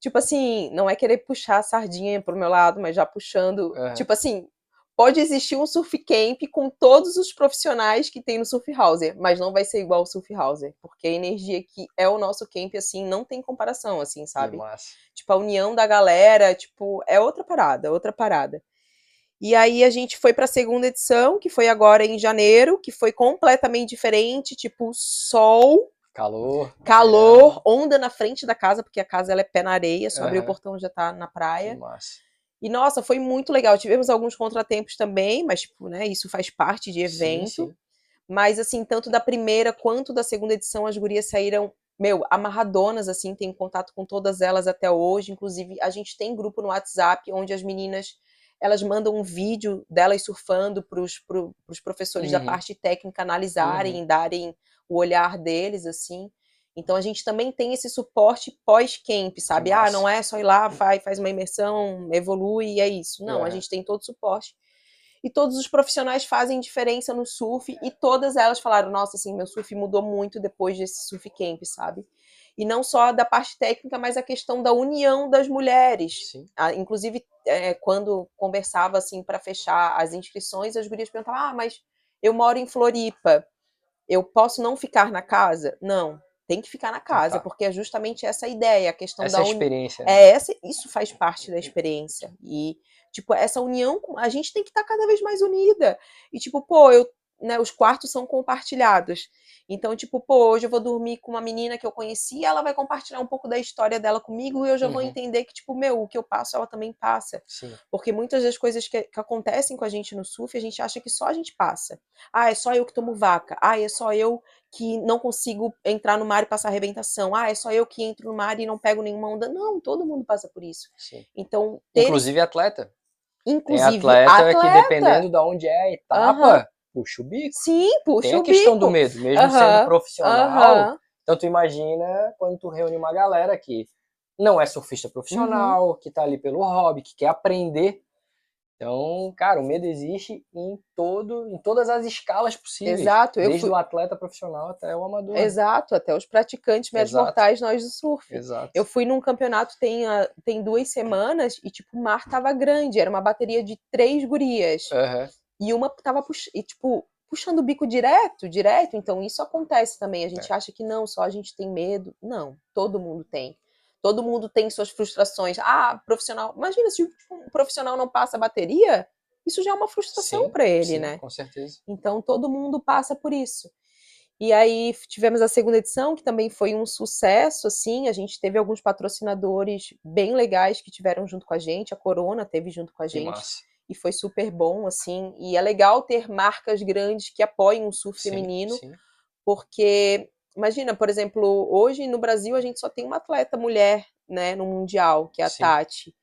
Speaker 2: Tipo assim, não é querer puxar a sardinha pro meu lado, mas já puxando. Uhum. Tipo assim, pode existir um surf camp com todos os profissionais que tem no Surf Houser, mas não vai ser igual o Surf Houser, porque a energia que é o nosso camp, assim, não tem comparação, assim, sabe? Tipo, a união da galera, tipo, é outra parada, outra parada. E aí a gente foi para a segunda edição, que foi agora em janeiro, que foi completamente diferente, tipo sol,
Speaker 1: calor,
Speaker 2: calor, é. onda na frente da casa, porque a casa ela é pé na areia, só abrir o portão já tá na praia. E nossa, foi muito legal. Tivemos alguns contratempos também, mas tipo, né, isso faz parte de evento. Sim, sim. Mas assim, tanto da primeira quanto da segunda edição as gurias saíram meu, amarradonas, assim, tenho contato com todas elas até hoje. Inclusive, a gente tem grupo no WhatsApp onde as meninas elas mandam um vídeo delas surfando para os pro, professores uhum. da parte técnica analisarem, uhum. darem o olhar deles, assim. Então a gente também tem esse suporte pós-camp, sabe? Ah, não é só ir lá, faz, faz uma imersão, evolui e é isso. Não, é. a gente tem todo o suporte. E todos os profissionais fazem diferença no surf e todas elas falaram: nossa, assim, meu surf mudou muito depois desse surf camp, sabe? E não só da parte técnica, mas a questão da união das mulheres. Ah, inclusive, é, quando conversava assim para fechar as inscrições, as gurias perguntavam: ah, mas eu moro em Floripa, eu posso não ficar na casa? Não, tem que ficar na casa, porque é justamente essa ideia, a questão
Speaker 1: essa
Speaker 2: da
Speaker 1: é experiência.
Speaker 2: Né? É essa, isso faz parte da experiência. E tipo, essa união, a gente tem que estar tá cada vez mais unida. E tipo, pô, eu né, os quartos são compartilhados. Então, tipo, pô, hoje eu vou dormir com uma menina que eu conheci, ela vai compartilhar um pouco da história dela comigo e eu já uhum. vou entender que, tipo, meu, o que eu passo, ela também passa.
Speaker 1: Sim.
Speaker 2: Porque muitas das coisas que, que, acontecem com a gente no surf, a gente acha que só a gente passa. Ah, é só eu que tomo vaca. Ah, é só eu que não consigo entrar no mar e passar arrebentação. Ah, é só eu que entro no mar e não pego nenhuma onda. Não, todo mundo passa por isso.
Speaker 1: Sim.
Speaker 2: Então,
Speaker 1: ter... Inclusive atleta.
Speaker 2: Inclusive
Speaker 1: Tem atleta, atleta, que dependendo de onde é a etapa, uhum puxa o bico.
Speaker 2: Sim, puxa
Speaker 1: Tem
Speaker 2: o
Speaker 1: bico. Tem a questão
Speaker 2: bico.
Speaker 1: do medo, mesmo sendo profissional. Então tu imagina quando tu reúne uma galera que não é surfista profissional, uhum. que tá ali pelo hobby, que quer aprender. Então, cara, o medo existe em todo, em todas as escalas possíveis.
Speaker 2: Exato.
Speaker 1: Desde fui... o atleta profissional até o amador.
Speaker 2: Exato, até os praticantes médios mortais nós do surf.
Speaker 1: Exato.
Speaker 2: Eu fui num campeonato tem, uh, tem duas semanas e, tipo, o mar tava grande. Era uma bateria de três gurias.
Speaker 1: Uhum.
Speaker 2: E uma tava pux... e, tipo, puxando o bico direto, direto. Então isso acontece também. A gente é. acha que não, só a gente tem medo. Não, todo mundo tem. Todo mundo tem suas frustrações. Ah, profissional. Imagina se um profissional não passa a bateria, isso já é uma frustração para ele,
Speaker 1: sim,
Speaker 2: né?
Speaker 1: Com certeza.
Speaker 2: Então todo mundo passa por isso. E aí tivemos a segunda edição, que também foi um sucesso, assim. A gente teve alguns patrocinadores bem legais que tiveram junto com a gente. A Corona teve junto com a gente.
Speaker 1: Massa
Speaker 2: e foi super bom, assim. E é legal ter marcas grandes que apoiem o surf sim, feminino, sim. porque imagina, por exemplo, hoje no Brasil a gente só tem uma atleta mulher, né, no mundial, que é a sim. Tati.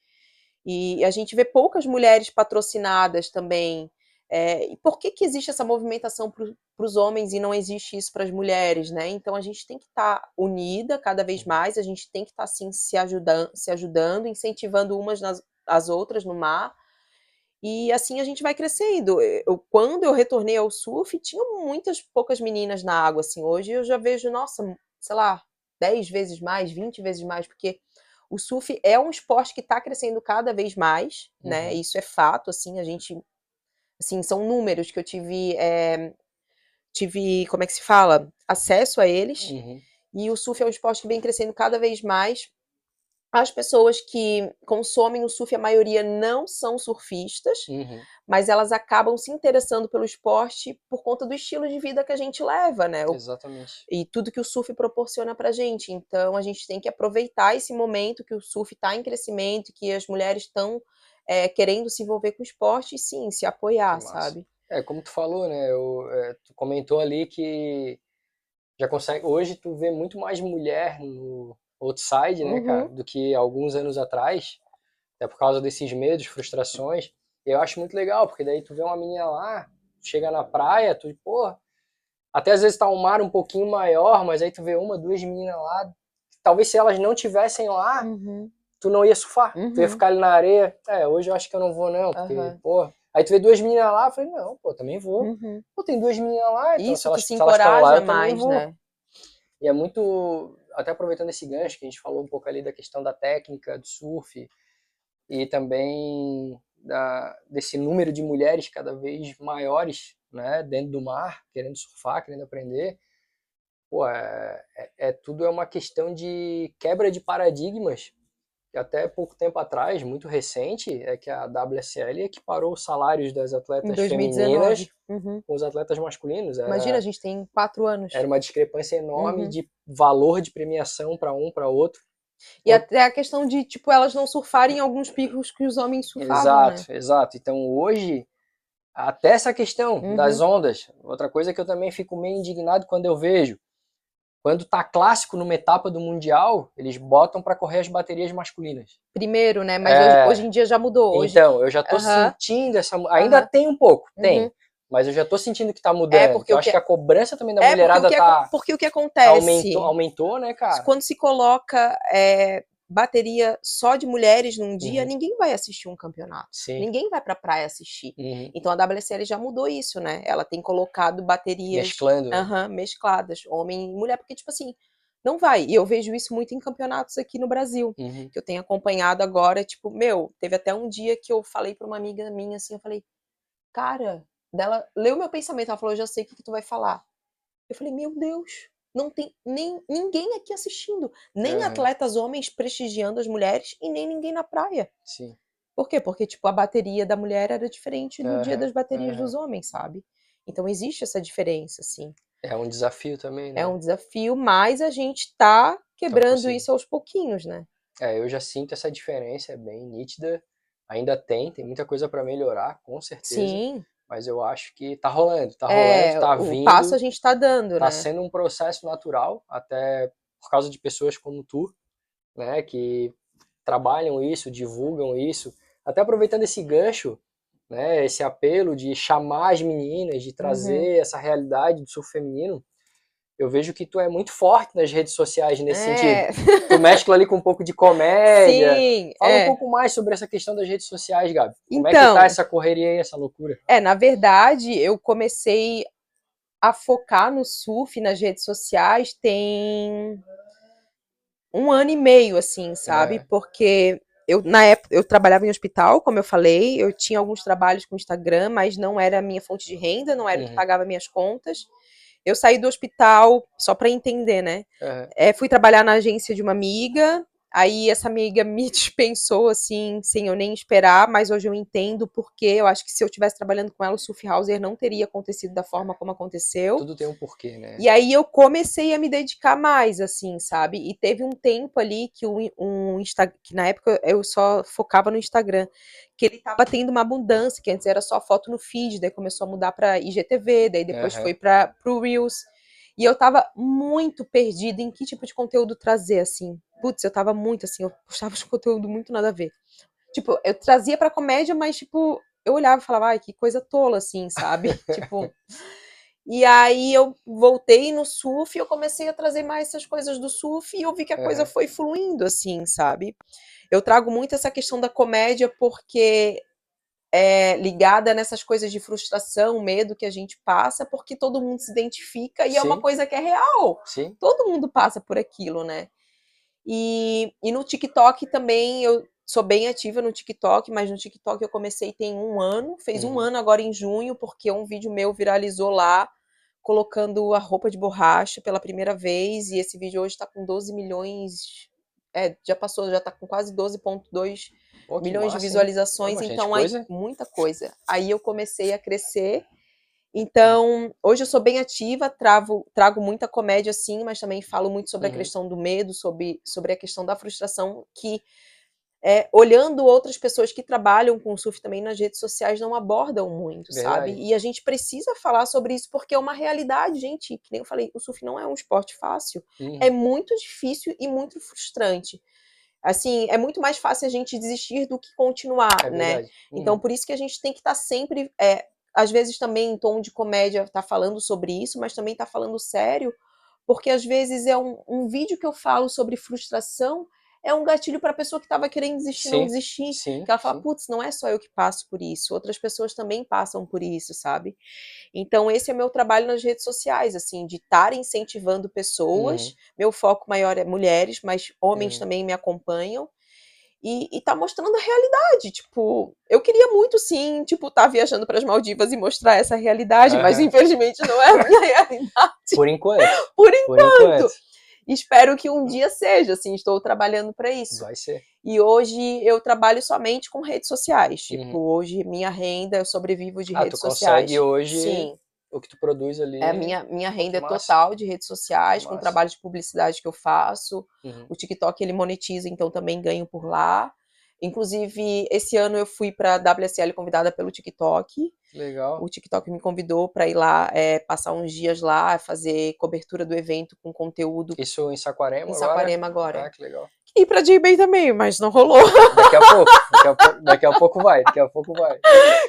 Speaker 2: E a gente vê poucas mulheres patrocinadas também. É, e por que, que existe essa movimentação para os homens e não existe isso para as mulheres, né? Então a gente tem que estar tá unida cada vez mais, a gente tem que estar tá, assim, se, ajudando, se ajudando, incentivando umas nas, as outras no mar, e assim a gente vai crescendo. Eu, quando eu retornei ao surf, tinha muitas poucas meninas na água, assim. Hoje eu já vejo, nossa, sei lá, 10 vezes mais, 20 vezes mais, porque o surf é um esporte que está crescendo cada vez mais, né? uhum. né? Isso é fato, assim, a gente, assim, são números que eu tive, é, tive, como é que se fala? Acesso a eles.
Speaker 1: Uhum.
Speaker 2: E o surf é um esporte que vem crescendo cada vez mais as pessoas que consomem o surf, a maioria não são surfistas,
Speaker 1: Uhum.
Speaker 2: mas elas acabam se interessando pelo esporte por conta do estilo de vida que a gente leva, né?
Speaker 1: Exatamente.
Speaker 2: e tudo que o surf proporciona pra gente. Então a gente tem que aproveitar esse momento que o surf está em crescimento, que as mulheres estão é, querendo se envolver com o esporte e sim, se apoiar, sabe?
Speaker 1: É, como tu falou, né? eu- é, tu comentou ali que já consegue. Hoje tu vê muito mais mulher no outside, né,
Speaker 2: Uhum.
Speaker 1: cara, do que alguns anos atrás. Até por causa desses medos, frustrações. E eu acho muito legal, porque daí tu vê uma menina lá, chega na praia, tu, pô, até às vezes tá um mar um pouquinho maior, mas aí tu vê uma, duas meninas lá. Talvez se elas não tivessem lá, tu não ia surfar. Tu ia
Speaker 2: Uhum.
Speaker 1: ficar ali na areia. É, hoje eu acho que eu não vou, não, porque, pô. Aí tu vê duas meninas lá, eu falei, não, pô, também vou.
Speaker 2: Uhum.
Speaker 1: Pô, tem duas meninas lá, então se
Speaker 2: Isso
Speaker 1: elas,
Speaker 2: que se
Speaker 1: se elas lá, eu também
Speaker 2: mais,
Speaker 1: vou.
Speaker 2: né?
Speaker 1: E é muito, até aproveitando esse gancho que a gente falou um pouco ali da questão da técnica do surf e também da, desse número de mulheres cada vez maiores, né, dentro do mar, querendo surfar, querendo aprender. Pô, é, é, é tudo é uma questão de quebra de paradigmas. Que até pouco tempo atrás, muito recente, é que a WSL equiparou os salários das atletas
Speaker 2: 2019.
Speaker 1: femininas
Speaker 2: Uhum.
Speaker 1: com os atletas masculinos. Era-
Speaker 2: Imagina, a gente tem quatro anos.
Speaker 1: era uma discrepância enorme
Speaker 2: Uhum.
Speaker 1: de valor de premiação para um para outro.
Speaker 2: E até a questão de, tipo, elas não surfarem em alguns picos que os homens surfavam, né?
Speaker 1: Exato, exato. Então hoje, até essa questão
Speaker 2: Uhum.
Speaker 1: das ondas, outra coisa que eu também fico meio indignado quando eu vejo. Quando tá clássico numa etapa do Mundial, eles botam para correr as baterias masculinas.
Speaker 2: Primeiro, né? Mas
Speaker 1: É.
Speaker 2: hoje, hoje em dia já mudou. Hoje,
Speaker 1: Então, eu já tô
Speaker 2: Aham.
Speaker 1: sentindo essa. Ainda
Speaker 2: Aham.
Speaker 1: tem um pouco, tem.
Speaker 2: Uhum.
Speaker 1: Mas eu já tô sentindo que tá mudando.
Speaker 2: É, porque
Speaker 1: eu acho
Speaker 2: que-
Speaker 1: que a cobrança também da
Speaker 2: É, porque
Speaker 1: mulherada
Speaker 2: que,
Speaker 1: tá.
Speaker 2: porque o que acontece?
Speaker 1: Aumentou, aumentou, né, cara?
Speaker 2: Quando se coloca é, bateria só de mulheres num dia,
Speaker 1: Uhum.
Speaker 2: ninguém vai assistir um campeonato.
Speaker 1: Sim.
Speaker 2: Ninguém vai pra praia assistir.
Speaker 1: Uhum.
Speaker 2: Então a WSL já mudou isso, né? Ela tem colocado baterias
Speaker 1: Mesclando. né?
Speaker 2: aham, mescladas, homem e mulher, porque, tipo assim, não vai. E eu vejo isso muito em campeonatos aqui no Brasil,
Speaker 1: Uhum.
Speaker 2: que eu tenho acompanhado agora. Tipo, meu, teve até um dia que eu falei pra uma amiga minha assim, eu falei, cara, dela leu meu pensamento, ela falou, eu já sei o que, que tu vai falar. Eu falei, meu Deus, não tem nem ninguém aqui assistindo, nem atletas homens prestigiando as mulheres e nem ninguém na praia.
Speaker 1: Sim.
Speaker 2: Por quê? Porque, tipo, a bateria da mulher era diferente do dia das baterias dos homens, sabe? Então existe essa diferença, assim.
Speaker 1: É um desafio também, né?
Speaker 2: É um desafio, mas a gente tá quebrando isso aos pouquinhos, né?
Speaker 1: É, eu já sinto essa diferença, é bem nítida. Ainda tem, tem muita coisa para melhorar, com certeza.
Speaker 2: Sim.
Speaker 1: Mas eu acho que tá rolando, tá
Speaker 2: É,
Speaker 1: rolando, tá
Speaker 2: o
Speaker 1: vindo.
Speaker 2: passo a gente tá dando,
Speaker 1: tá
Speaker 2: né?
Speaker 1: sendo um processo natural, até por causa de pessoas como tu, né, que trabalham isso, divulgam isso. Até aproveitando esse gancho, né, esse apelo de chamar as meninas, de trazer
Speaker 2: Uhum.
Speaker 1: essa realidade do surf feminino, eu vejo que tu é muito forte nas redes sociais nesse
Speaker 2: É,
Speaker 1: sentido. Tu mescla ali com um pouco de comédia.
Speaker 2: Sim,
Speaker 1: Fala
Speaker 2: é.
Speaker 1: um pouco mais sobre essa questão das redes sociais, Gabi. Como é
Speaker 2: Então.
Speaker 1: que tá essa correria aí, essa loucura?
Speaker 2: É, na verdade, eu comecei a focar no surf nas redes sociais tem um ano e meio, assim, sabe?
Speaker 1: É.
Speaker 2: Porque eu, na época, eu trabalhava em hospital, como eu falei, eu tinha alguns trabalhos com Instagram, mas não era a minha fonte de renda, não era o que
Speaker 1: Uhum.
Speaker 2: pagava minhas contas. Eu saí do hospital, só para entender, né?
Speaker 1: Aham.
Speaker 2: É, fui trabalhar na agência de uma amiga. Aí essa amiga me dispensou assim, sem eu nem esperar, mas hoje eu entendo porque eu acho que se eu estivesse trabalhando com ela, o Surf Hauser não teria acontecido da forma como aconteceu.
Speaker 1: Tudo tem um porquê, né?
Speaker 2: E aí eu comecei a me dedicar mais, assim, sabe? E teve um tempo ali que um, um que na época eu só focava no Instagram, que ele tava tendo uma abundância, que antes era só foto no feed, daí começou a mudar para IGTV, daí depois
Speaker 1: Aham.
Speaker 2: foi para pro Reels. E eu tava muito perdida em que tipo de conteúdo trazer, assim. Putz, eu tava muito assim, eu postava de conteúdo muito nada a ver. Tipo, eu trazia pra comédia, mas tipo, eu olhava e falava, ai, que coisa tola, assim, sabe? tipo. E aí eu voltei no surf e eu comecei a trazer mais essas coisas do surf e eu vi que a coisa
Speaker 1: Aham.
Speaker 2: foi fluindo, assim, sabe? Eu trago muito essa questão da comédia porque é ligada nessas coisas de frustração, medo que a gente passa, porque todo mundo se identifica e é uma
Speaker 1: Sim.
Speaker 2: coisa que é real.
Speaker 1: Sim.
Speaker 2: Todo mundo passa por aquilo, né? E, e no TikTok também eu sou bem ativa no TikTok, mas no TikTok eu comecei tem um ano, fez um
Speaker 1: Uhum.
Speaker 2: ano agora em junho, porque um vídeo meu viralizou lá, colocando a roupa de borracha pela primeira vez, e esse vídeo hoje tá com 12 milhões É, já passou, já tá com quase 12,2
Speaker 1: Pô, que
Speaker 2: milhões
Speaker 1: massa,
Speaker 2: de visualizações, então aí
Speaker 1: coisa.
Speaker 2: muita coisa. Aí eu comecei a crescer. Então, hoje eu sou bem ativa, trago, trago muita comédia sim, mas também falo muito sobre a
Speaker 1: Uhum.
Speaker 2: questão do medo, sobre, sobre a questão da frustração, que é, olhando outras pessoas que trabalham com surf também nas redes sociais não abordam muito, sabe?
Speaker 1: Verdade.
Speaker 2: E a gente precisa falar sobre isso porque é uma realidade, gente. Que nem eu falei, o surf não é um esporte fácil
Speaker 1: Uhum.
Speaker 2: é muito difícil e muito frustrante. Assim, é muito mais fácil a gente desistir do que continuar,
Speaker 1: É
Speaker 2: né? Então,
Speaker 1: Uhum.
Speaker 2: por isso que a gente tem que estar sempre, é, às vezes também em tom de comédia, tá falando sobre isso, mas também tá falando sério, porque às vezes é um, um vídeo que eu falo sobre frustração, é um gatilho para a pessoa que estava querendo desistir, não
Speaker 1: Sim,
Speaker 2: desistir.
Speaker 1: Sim.
Speaker 2: Que ela fala, putz, não é só eu que passo por isso, outras pessoas também passam por isso, sabe? Então, esse é o meu trabalho nas redes sociais, assim, de estar incentivando pessoas.
Speaker 1: Uhum.
Speaker 2: Meu foco maior é mulheres, mas homens
Speaker 1: Uhum.
Speaker 2: também me acompanham. E, e tá mostrando a realidade, tipo, eu queria muito sim, tipo, estar viajando para as Maldivas e mostrar essa realidade, mas
Speaker 1: Aham.
Speaker 2: infelizmente não é a minha realidade.
Speaker 1: Por enquanto.
Speaker 2: Por
Speaker 1: Por enquanto.
Speaker 2: Espero que um dia seja, assim, estou trabalhando para isso.
Speaker 1: Vai ser.
Speaker 2: E hoje eu trabalho somente com redes sociais.
Speaker 1: Uhum.
Speaker 2: Tipo, hoje minha renda, eu sobrevivo de
Speaker 1: Ah,
Speaker 2: redes
Speaker 1: tu
Speaker 2: sociais.
Speaker 1: consegue hoje
Speaker 2: Sim,
Speaker 1: o que tu produz ali.
Speaker 2: é minha, minha renda é total de redes sociais, com o trabalho de publicidade que eu faço.
Speaker 1: Uhum.
Speaker 2: O TikTok ele monetiza, então também ganho por lá. Inclusive, esse ano eu fui para a WSL convidada pelo TikTok.
Speaker 1: Legal.
Speaker 2: O TikTok me convidou para ir lá, é, passar uns dias lá, fazer cobertura do evento com conteúdo
Speaker 1: Isso em Saquarema
Speaker 2: em
Speaker 1: agora?
Speaker 2: Saquarema agora.
Speaker 1: Ah, que legal.
Speaker 2: E para J-Bay também, mas não rolou.
Speaker 1: Daqui a pouco. Daqui a, pouco daqui a pouco vai. Daqui a pouco vai.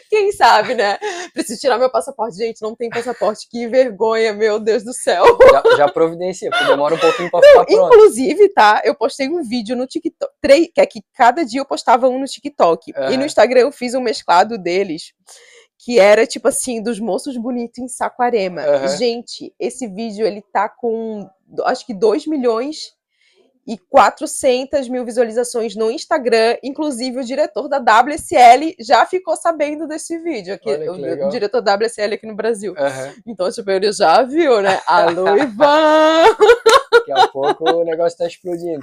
Speaker 2: Quem sabe, né? Preciso tirar meu passaporte. Gente, não tem passaporte. Que vergonha, meu Deus do céu.
Speaker 1: Já, já providencia, porque demora um pouquinho pra ficar pronto.
Speaker 2: Inclusive, tá? Eu postei um vídeo no TikTok. Três, que é que cada dia eu postava um no TikTok. E no Instagram eu fiz um mesclado deles. Que era, tipo assim, dos moços bonitos em Saquarema.
Speaker 1: Aham.
Speaker 2: Gente, esse vídeo, ele tá com, acho que 2 milhões e 400 mil visualizações no Instagram. Inclusive, o diretor da WSL já ficou sabendo desse vídeo. Aqui, o,
Speaker 1: legal.
Speaker 2: diretor da WSL aqui no Brasil.
Speaker 1: Aham.
Speaker 2: Então, tipo, ele já viu, né? Alô, Ivan!
Speaker 1: Daqui a pouco o negócio tá explodindo.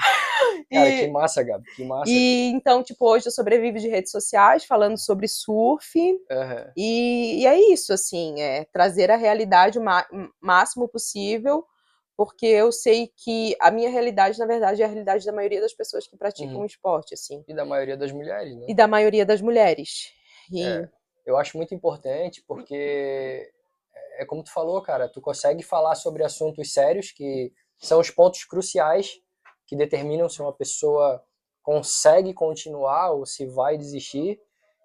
Speaker 1: Cara,
Speaker 2: E-
Speaker 1: que massa, Gabi. Que massa.
Speaker 2: E então, tipo, hoje eu sobrevivo de redes sociais, falando sobre surf.
Speaker 1: Aham.
Speaker 2: E, e é isso, assim, é trazer a realidade o máximo possível, porque eu sei que a minha realidade, na verdade, é a realidade da maioria das pessoas que praticam
Speaker 1: Uhum.
Speaker 2: esporte, assim.
Speaker 1: E da maioria das mulheres, né?
Speaker 2: E da maioria das mulheres. E,
Speaker 1: É. Eu acho muito importante porque é como tu falou, cara, tu consegue falar sobre assuntos sérios que são os pontos cruciais que determinam se uma pessoa consegue continuar ou se vai desistir.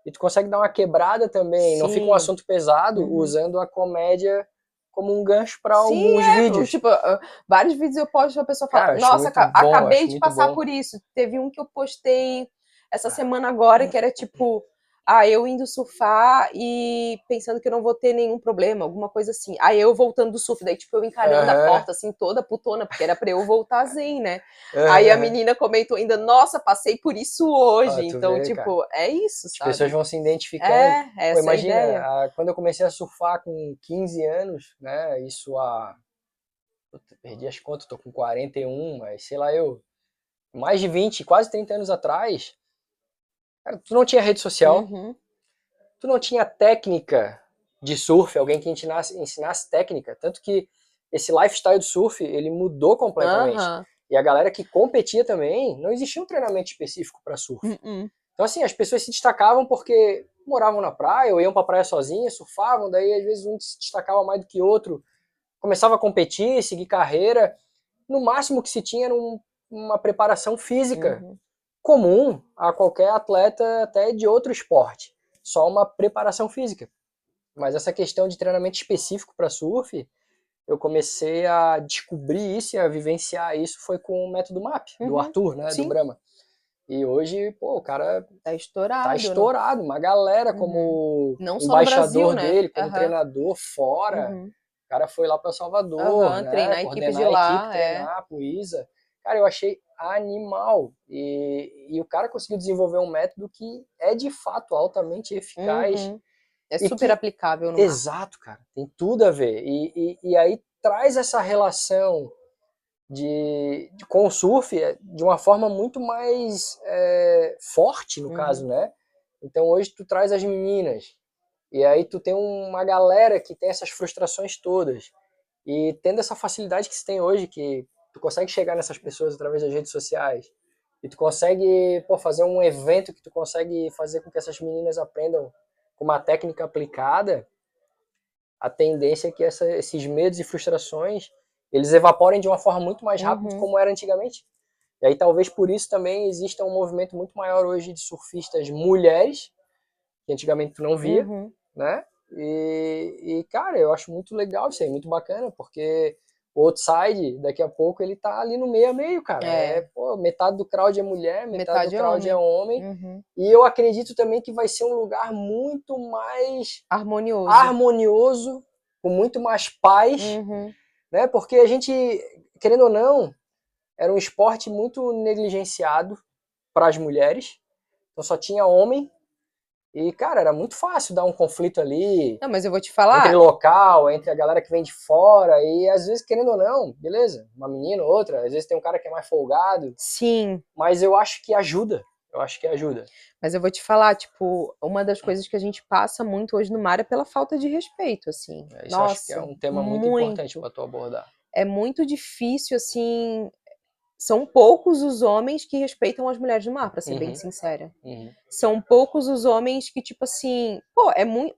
Speaker 1: E tu consegue dar uma quebrada também, não fica um
Speaker 2: Sim.
Speaker 1: assunto pesado
Speaker 2: Uhum.
Speaker 1: usando a comédia como um gancho para alguns
Speaker 2: é,
Speaker 1: vídeos.
Speaker 2: Tipo, ah, vários vídeos eu posto e a pessoa fala,
Speaker 1: Cara,
Speaker 2: nossa,
Speaker 1: bom,
Speaker 2: acabei de passar
Speaker 1: bom."
Speaker 2: por isso. Teve um que eu postei essa semana agora, que era tipo, ah, eu indo surfar e pensando que eu não vou ter nenhum problema, alguma coisa assim. Aí eu voltando do surf, daí tipo, eu encarando a
Speaker 1: Aham.
Speaker 2: porta assim, toda putona, porque era pra eu voltar zen, né? Aí a menina comentou ainda, nossa, passei por isso hoje.
Speaker 1: Ah,
Speaker 2: então,
Speaker 1: vê,
Speaker 2: tipo, é isso,
Speaker 1: As
Speaker 2: sabe?
Speaker 1: pessoas vão se identificando.
Speaker 2: É, essa
Speaker 1: Pô,
Speaker 2: é a
Speaker 1: imagina,
Speaker 2: ideia.
Speaker 1: quando eu comecei a surfar com 15 anos, né? Isso há. Puta, perdi as contas, tô com 41, mas sei lá eu. Mais de 20, quase 30 anos atrás. Cara, tu não tinha rede social,
Speaker 2: Uhum.
Speaker 1: tu não tinha técnica de surf, alguém que ensinasse, ensinasse técnica. Tanto que esse lifestyle do surf, ele mudou completamente.
Speaker 2: Aham.
Speaker 1: E a galera que competia também, não existia um treinamento específico para surf.
Speaker 2: Uhum.
Speaker 1: Então, assim, as pessoas se destacavam porque moravam na praia ou iam pra praia sozinhas, surfavam, daí às vezes um se destacava mais do que outro, começava a competir, seguir carreira. No máximo que se tinha era um- uma preparação física
Speaker 2: Uhum.
Speaker 1: Comum a qualquer atleta até de outro esporte, só uma preparação física. Mas essa questão de treinamento específico para surf, eu comecei a descobrir isso e a vivenciar isso foi com o método MAP, do
Speaker 2: Uhum.
Speaker 1: Arthur, né,
Speaker 2: Sim.
Speaker 1: do Brahma. E hoje, pô, o cara
Speaker 2: Tá estourado.
Speaker 1: tá
Speaker 2: né?
Speaker 1: estourado, uma galera como
Speaker 2: Não só no
Speaker 1: embaixador
Speaker 2: Brasil, né?
Speaker 1: dele, como
Speaker 2: Aham.
Speaker 1: treinador fora.
Speaker 2: Uhum.
Speaker 1: O cara foi lá para Salvador,
Speaker 2: Aham,
Speaker 1: né,
Speaker 2: treinar a equipe de lá, é.
Speaker 1: treinar com o Isa. Cara, eu achei animal. E, e o cara conseguiu desenvolver um método que é de fato altamente eficaz.
Speaker 2: Uhum. É super
Speaker 1: que-
Speaker 2: aplicável no
Speaker 1: Exato, cara. Tem tudo a ver. E, e, e aí traz essa relação de, de com o surf é, de uma forma muito mais é, forte, no
Speaker 2: Uhum.
Speaker 1: caso, né? Então hoje tu traz as meninas, e aí tu tem uma galera que tem essas frustrações todas. E tendo essa facilidade que se tem hoje, que tu consegue chegar nessas pessoas através das redes sociais, e tu consegue pô, fazer um evento que tu consegue fazer com que essas meninas aprendam com uma técnica aplicada, a tendência é que essa- esses medos e frustrações eles evaporem de uma forma muito mais rápida
Speaker 2: Uhum.
Speaker 1: como era antigamente. E aí talvez por isso também exista um movimento muito maior hoje de surfistas mulheres, que antigamente tu não via,
Speaker 2: Uhum.
Speaker 1: né? E, e, cara, eu acho muito legal isso aí, muito bacana, porque o outside, daqui a pouco, ele tá ali no meio a meio, cara.
Speaker 2: É.
Speaker 1: É, pô, metade do crowd é mulher, metade,
Speaker 2: Metade
Speaker 1: do
Speaker 2: é
Speaker 1: crowd é homem.
Speaker 2: Uhum.
Speaker 1: E eu acredito também que vai ser um lugar muito mais
Speaker 2: Harmonioso.
Speaker 1: harmonioso, com muito mais paz,
Speaker 2: Uhum.
Speaker 1: né? Porque a gente, querendo ou não, era um esporte muito negligenciado para as mulheres. Então só tinha homem. E, cara, era muito fácil dar um conflito ali
Speaker 2: Não, mas eu vou te falar.
Speaker 1: entre local, entre a galera que vem de fora. E às vezes, querendo ou não, beleza, uma menina ou outra, às vezes tem um cara que é mais folgado.
Speaker 2: Sim,
Speaker 1: Mas eu acho que ajuda. Eu acho que ajuda.
Speaker 2: mas eu vou te falar, tipo, uma das coisas que a gente passa muito hoje no mar é pela falta de respeito, assim.
Speaker 1: É, Isso
Speaker 2: Nossa,
Speaker 1: acho que é um tema muito, importante para tu abordar.
Speaker 2: É muito difícil, assim. São poucos os homens que respeitam as mulheres do mar, pra ser bem
Speaker 1: Uhum.
Speaker 2: sincera.
Speaker 1: Uhum.
Speaker 2: São poucos os homens que, tipo assim, pô, é muito.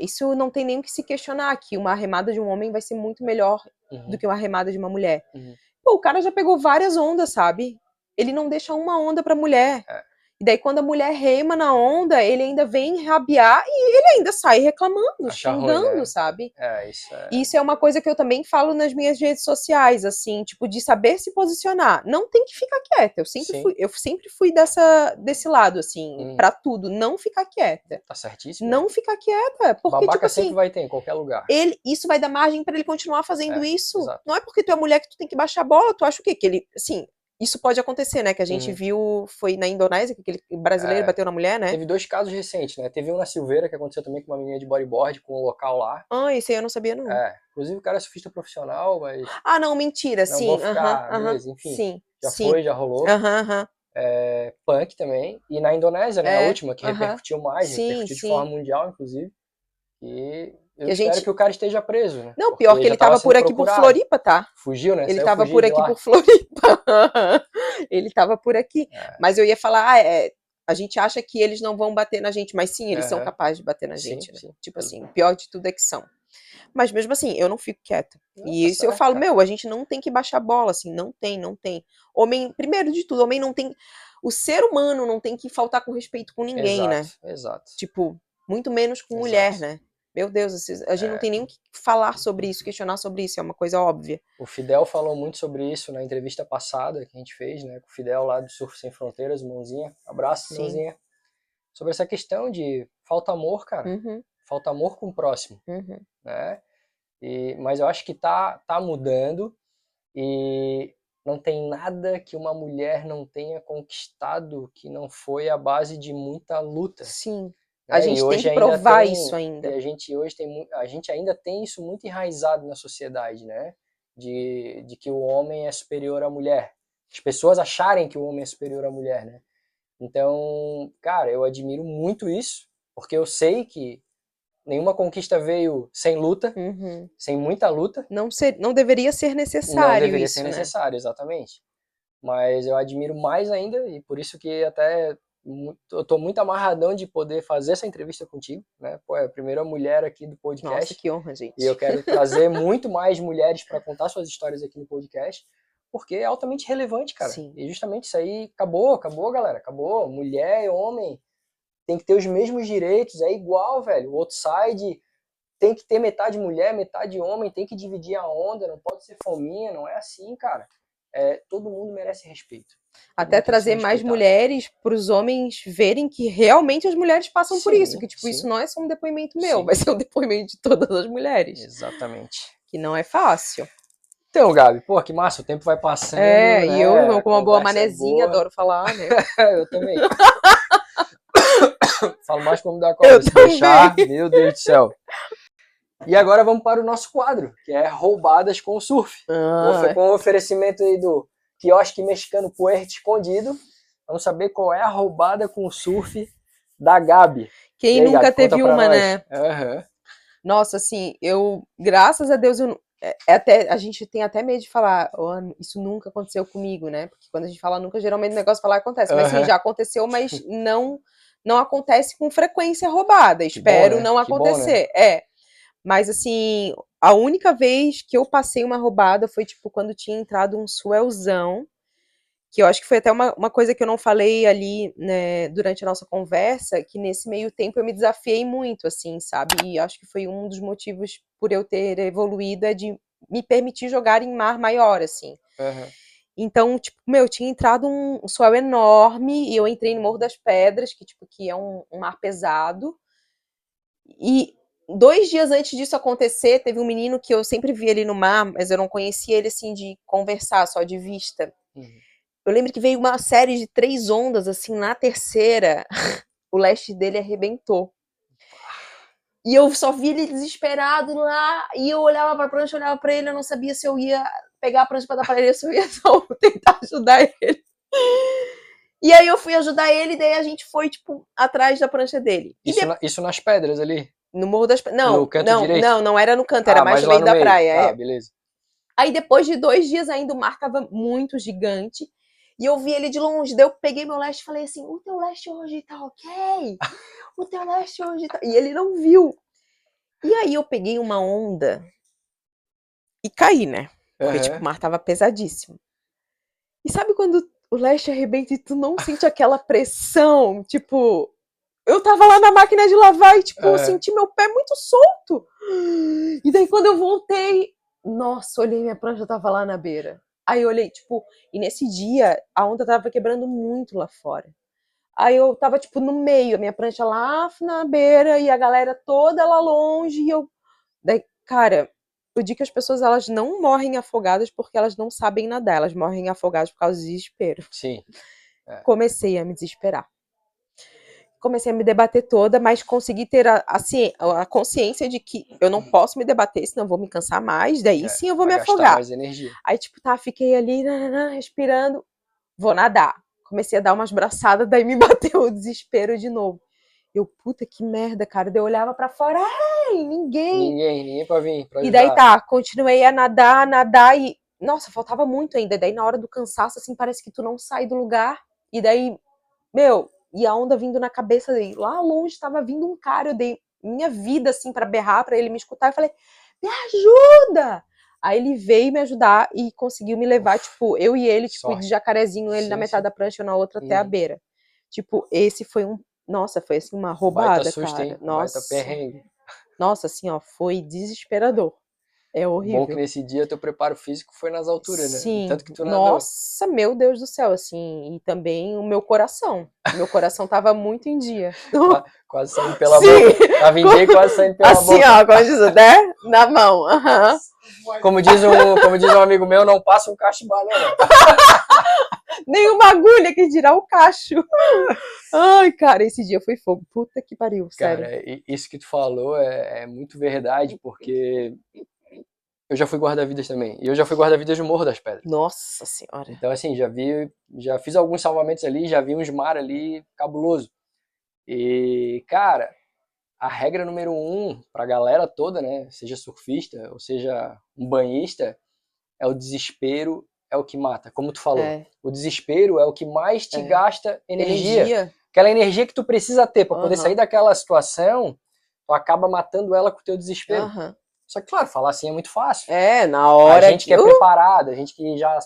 Speaker 2: Isso não tem nem o que se questionar, que uma remada de um homem vai ser muito melhor
Speaker 1: Uhum.
Speaker 2: do que uma remada de uma mulher.
Speaker 1: Uhum.
Speaker 2: Pô, o cara já pegou várias ondas, sabe? Ele não deixa uma onda pra mulher.
Speaker 1: É.
Speaker 2: E daí, quando a mulher rema na onda, ele ainda vem rabiar e ele ainda sai reclamando,
Speaker 1: Acha ruim,
Speaker 2: xingando,
Speaker 1: né?
Speaker 2: sabe?
Speaker 1: É, isso é.
Speaker 2: Isso é uma coisa que eu também falo nas minhas redes sociais, assim, tipo, de saber se posicionar. Não tem que ficar quieta. Eu sempre
Speaker 1: Sim.
Speaker 2: fui, eu sempre fui dessa, desse lado, assim,
Speaker 1: Hum.
Speaker 2: pra tudo. Não ficar quieta.
Speaker 1: Tá certíssimo.
Speaker 2: Não ficar quieta. Porque,
Speaker 1: Babaca
Speaker 2: tipo assim,
Speaker 1: sempre vai ter em qualquer lugar.
Speaker 2: ele, isso vai dar margem pra ele continuar fazendo
Speaker 1: É,
Speaker 2: isso.
Speaker 1: exato.
Speaker 2: Não é porque tu é mulher que tu tem que baixar a bola, tu acha o quê? Que ele, assim, isso pode acontecer, né? Que a gente
Speaker 1: Uhum.
Speaker 2: viu, foi na Indonésia, que aquele brasileiro
Speaker 1: É.
Speaker 2: bateu na mulher, né?
Speaker 1: Teve dois casos recentes, né? Teve um na Silveira, que aconteceu também com uma menina de bodyboard, com um local lá.
Speaker 2: Ah, esse aí eu não sabia, não.
Speaker 1: É. Inclusive o cara é surfista profissional, mas
Speaker 2: Ah, não, mentira,
Speaker 1: Não
Speaker 2: sim.
Speaker 1: vou ficar,
Speaker 2: aham, aham,
Speaker 1: beleza, enfim,
Speaker 2: Sim,
Speaker 1: já
Speaker 2: sim.
Speaker 1: foi, já rolou.
Speaker 2: Aham, aham.
Speaker 1: É, punk também. E na Indonésia, né?
Speaker 2: É,
Speaker 1: A última, que repercutiu mais,
Speaker 2: Sim,
Speaker 1: repercutiu de
Speaker 2: sim.
Speaker 1: forma mundial, inclusive. E eu
Speaker 2: Que a
Speaker 1: espero
Speaker 2: gente-
Speaker 1: que o cara esteja preso, né?
Speaker 2: Não, pior que
Speaker 1: já
Speaker 2: ele tava
Speaker 1: sendo
Speaker 2: por aqui por
Speaker 1: procurado.
Speaker 2: Floripa, tá?
Speaker 1: Fugiu, né?
Speaker 2: Ele
Speaker 1: Saiu
Speaker 2: tava
Speaker 1: fugido
Speaker 2: por aqui por Floripa. ele tava por aqui.
Speaker 1: É.
Speaker 2: Mas eu ia falar, ah, é, a gente acha que eles não vão bater na gente, mas sim, eles são capazes de bater na
Speaker 1: Sim,
Speaker 2: gente, né?
Speaker 1: sim.
Speaker 2: Tipo assim, o pior de tudo é que são. Mas mesmo assim, eu não fico quieta.
Speaker 1: Não,
Speaker 2: E
Speaker 1: tá
Speaker 2: isso eu falo,
Speaker 1: cara.
Speaker 2: meu, a gente não tem que baixar a bola, assim, não tem, não tem. Homem, primeiro de tudo, homem não tem. O ser humano não tem que faltar com respeito com ninguém, né?
Speaker 1: Exato, Exato.
Speaker 2: Tipo, muito menos com
Speaker 1: Exato.
Speaker 2: mulher, né? Meu Deus, a gente não
Speaker 1: É.
Speaker 2: tem nem o que falar sobre isso, questionar sobre isso, é uma coisa óbvia.
Speaker 1: O Fidel falou muito sobre isso na entrevista passada que a gente fez, né? Com o Fidel lá do Surf Sem Fronteiras, mãozinha. Abraço,
Speaker 2: Sim.
Speaker 1: mãozinha. Sobre essa questão de falta amor, cara.
Speaker 2: Uhum,
Speaker 1: Falta amor com o próximo,
Speaker 2: uhum.
Speaker 1: né? E, mas eu acho que tá, tá mudando e não tem nada que uma mulher não tenha conquistado que não foi a base de muita luta.
Speaker 2: Sim.
Speaker 1: Né?
Speaker 2: A
Speaker 1: E
Speaker 2: gente tem que provar
Speaker 1: tem-
Speaker 2: isso ainda.
Speaker 1: A gente hoje tem a gente ainda tem isso muito enraizado na sociedade, né? De, de que o homem é superior à mulher. As pessoas acharem que o homem é superior à mulher, né? Então, cara, eu admiro muito isso, porque eu sei que nenhuma conquista veio sem luta,
Speaker 2: Uhum.
Speaker 1: sem muita luta.
Speaker 2: Não, ser, não deveria ser
Speaker 1: Não
Speaker 2: necessário
Speaker 1: deveria
Speaker 2: isso,
Speaker 1: ser
Speaker 2: né?
Speaker 1: necessário, exatamente. Mas eu admiro mais ainda e por isso que até eu tô muito amarradão de poder fazer essa entrevista contigo, né? Pô, é a primeira mulher aqui do podcast.
Speaker 2: Nossa, que honra, gente.
Speaker 1: E eu quero trazer muito mais mulheres para contar suas histórias aqui no podcast, porque é altamente relevante, cara.
Speaker 2: Sim.
Speaker 1: E justamente isso aí acabou, acabou, galera, acabou. Mulher e homem tem que ter os mesmos direitos, é igual, velho. O outside tem que ter metade mulher, metade homem, tem que dividir a onda, não pode ser fominha, não é assim, cara. É, todo mundo merece respeito.
Speaker 2: Até
Speaker 1: ser
Speaker 2: trazer mais mulheres para os homens verem que realmente as mulheres passam por
Speaker 1: Sim,
Speaker 2: isso. Que, tipo,
Speaker 1: sim.
Speaker 2: isso não é só um depoimento meu,
Speaker 1: Sim.
Speaker 2: vai ser um depoimento de todas as mulheres.
Speaker 1: Exatamente.
Speaker 2: Que não é fácil.
Speaker 1: Então, Gabi, pô, que massa, o tempo vai passando.
Speaker 2: É,
Speaker 1: né?
Speaker 2: e eu, com uma boa
Speaker 1: Conversa
Speaker 2: manezinha,
Speaker 1: boa.
Speaker 2: adoro falar, né?
Speaker 1: eu também. Falo mais como da cobra, se
Speaker 2: também.
Speaker 1: deixar, meu Deus do céu. E agora vamos para o nosso quadro, que é Roubadas com o Surf.
Speaker 2: Ah,
Speaker 1: Com o oferecimento aí do quiosque mexicano Puerto Escondido. Vamos saber qual é a roubada com o surf da Gabi.
Speaker 2: quem
Speaker 1: aí,
Speaker 2: nunca
Speaker 1: Gabi,
Speaker 2: teve uma, né?
Speaker 1: Aham.
Speaker 2: Nossa, assim, eu, graças a Deus, eu, é é até, a gente tem até medo de falar, "Ó, isso nunca aconteceu comigo, né? Porque quando a gente fala nunca, geralmente o negócio falar acontece. Mas
Speaker 1: Aham.
Speaker 2: assim, já aconteceu, mas não não acontece com frequência roubada. Espero
Speaker 1: né?
Speaker 2: não
Speaker 1: Que bom, né?
Speaker 2: acontecer. É. Mas assim, a única vez que eu passei uma roubada foi, tipo, quando tinha entrado um swellzão, que eu acho que foi até uma, uma coisa que eu não falei ali, né, durante a nossa conversa, que nesse meio tempo eu me desafiei muito, assim, sabe? E acho que foi um dos motivos por eu ter evoluído é de me permitir jogar em mar maior, assim.
Speaker 1: Aham.
Speaker 2: Então, tipo, meu, tinha entrado um, um swell enorme e eu entrei no Morro das Pedras, que, tipo, que é um, um mar pesado. E dois dias antes disso acontecer, teve um menino que eu sempre vi ali no mar, mas eu não conhecia ele, assim, de conversar, só de vista.
Speaker 1: Uhum.
Speaker 2: Eu lembro que veio uma série de três ondas, assim, na terceira, o leste dele arrebentou. E eu só vi ele desesperado lá, e eu olhava pra prancha, olhava pra ele, eu não sabia se eu ia pegar a prancha pra dar pra ele, se eu ia só tentar ajudar ele. E aí eu fui ajudar ele, e daí a gente foi, tipo, atrás da prancha dele.
Speaker 1: Isso, na- isso nas pedras ali.
Speaker 2: No Morro das. Não,
Speaker 1: No canto
Speaker 2: não,
Speaker 1: direito?
Speaker 2: não, não era no canto, era
Speaker 1: Ah,
Speaker 2: mais no meio da
Speaker 1: meio.
Speaker 2: praia.
Speaker 1: Ah,
Speaker 2: é.
Speaker 1: beleza.
Speaker 2: Aí depois de dois dias ainda o mar tava muito gigante. E eu vi ele de longe. Daí eu peguei meu leste e falei assim: o teu leste hoje tá ok? O teu leste hoje tá. E ele não viu. E aí eu peguei uma onda e caí, né? Porque, tipo,
Speaker 1: Aham.
Speaker 2: o mar tava pesadíssimo. E sabe quando o leste arrebenta e tu não sente aquela pressão? Tipo, eu tava lá na máquina de lavar e, tipo, eu
Speaker 1: É.
Speaker 2: senti meu pé muito solto. E daí quando eu voltei, nossa, olhei minha prancha tava lá na beira. Aí eu olhei, tipo, e nesse dia a onda tava quebrando muito lá fora. Aí eu tava, tipo, no meio, a minha prancha lá na beira e a galera toda lá longe. E eu. Daí, cara, eu digo que as pessoas elas não morrem afogadas porque elas não sabem nadar, elas morrem afogadas por causa do desespero.
Speaker 1: Sim.
Speaker 2: Comecei a me desesperar. Comecei a me debater toda, mas consegui ter a, a, a consciência de que eu não posso me debater, senão eu vou me cansar mais, daí
Speaker 1: É,
Speaker 2: sim eu vou me afogar. Aí, tipo, tá, fiquei ali, nananã, respirando, vou nadar. Comecei a dar umas braçadas, daí me bateu o desespero de novo. Eu, puta que merda, cara. Daí eu olhava pra fora, ai, ninguém.
Speaker 1: Ninguém, ninguém pra vir. Pra
Speaker 2: E daí tá, continuei a nadar, a nadar e. Nossa, faltava muito ainda. Daí na hora do cansaço, assim, parece que tu não sai do lugar. E daí, meu, e a onda vindo na cabeça dele. Lá longe tava vindo um cara, eu dei minha vida, assim, pra berrar, pra ele me escutar. Eu falei, me ajuda! Aí ele veio me ajudar e conseguiu me levar, tipo, eu e ele, tipo,
Speaker 1: Sorte.
Speaker 2: de jacarezinho, ele na
Speaker 1: Sim,
Speaker 2: metade
Speaker 1: sim.
Speaker 2: da prancha, eu na outra até a
Speaker 1: Uhum.
Speaker 2: beira. Tipo, esse foi um. Nossa, foi assim uma roubada,
Speaker 1: Baita susto,
Speaker 2: cara.
Speaker 1: hein?
Speaker 2: Nossa.
Speaker 1: Baita perrengue.
Speaker 2: Nossa, assim, ó, foi desesperador. É horrível.
Speaker 1: Bom que nesse dia teu preparo físico foi nas alturas, né?
Speaker 2: Sim.
Speaker 1: Tanto que tu nadou.
Speaker 2: Nossa, meu Deus do céu, assim, e também o meu coração. Meu coração tava muito em dia.
Speaker 1: Quase saindo pela
Speaker 2: Sim,
Speaker 1: boca. Tava em dia e quase saindo pela
Speaker 2: assim,
Speaker 1: boca.
Speaker 2: ó, como diz, né? Na mão. aham.
Speaker 1: Como diz, um, como diz um amigo meu, não passa um cacho de banana.
Speaker 2: Nenhuma agulha que dirá o cacho. Ai, cara, esse dia foi fogo. Puta que pariu, sério.
Speaker 1: Cara, isso que tu falou é, é muito verdade, porque eu já fui guarda-vidas também. E eu já fui guarda-vidas no Morro das Pedras.
Speaker 2: Nossa senhora.
Speaker 1: Então, assim, já vi, já fiz alguns salvamentos ali, já vi uns mar ali cabuloso. E, cara, a regra número um pra galera toda, né, seja surfista ou seja um banhista, é o desespero é o que mata. Como tu falou,
Speaker 2: É.
Speaker 1: o desespero é o que mais te
Speaker 2: É.
Speaker 1: gasta energia.
Speaker 2: Energia.
Speaker 1: Aquela energia que tu precisa ter pra poder
Speaker 2: Aham.
Speaker 1: sair daquela situação, tu acaba matando ela com o teu desespero.
Speaker 2: Aham.
Speaker 1: Só que, claro, falar assim é muito fácil.
Speaker 2: É, na hora
Speaker 1: a gente que é
Speaker 2: Uh,
Speaker 1: preparado, a gente que já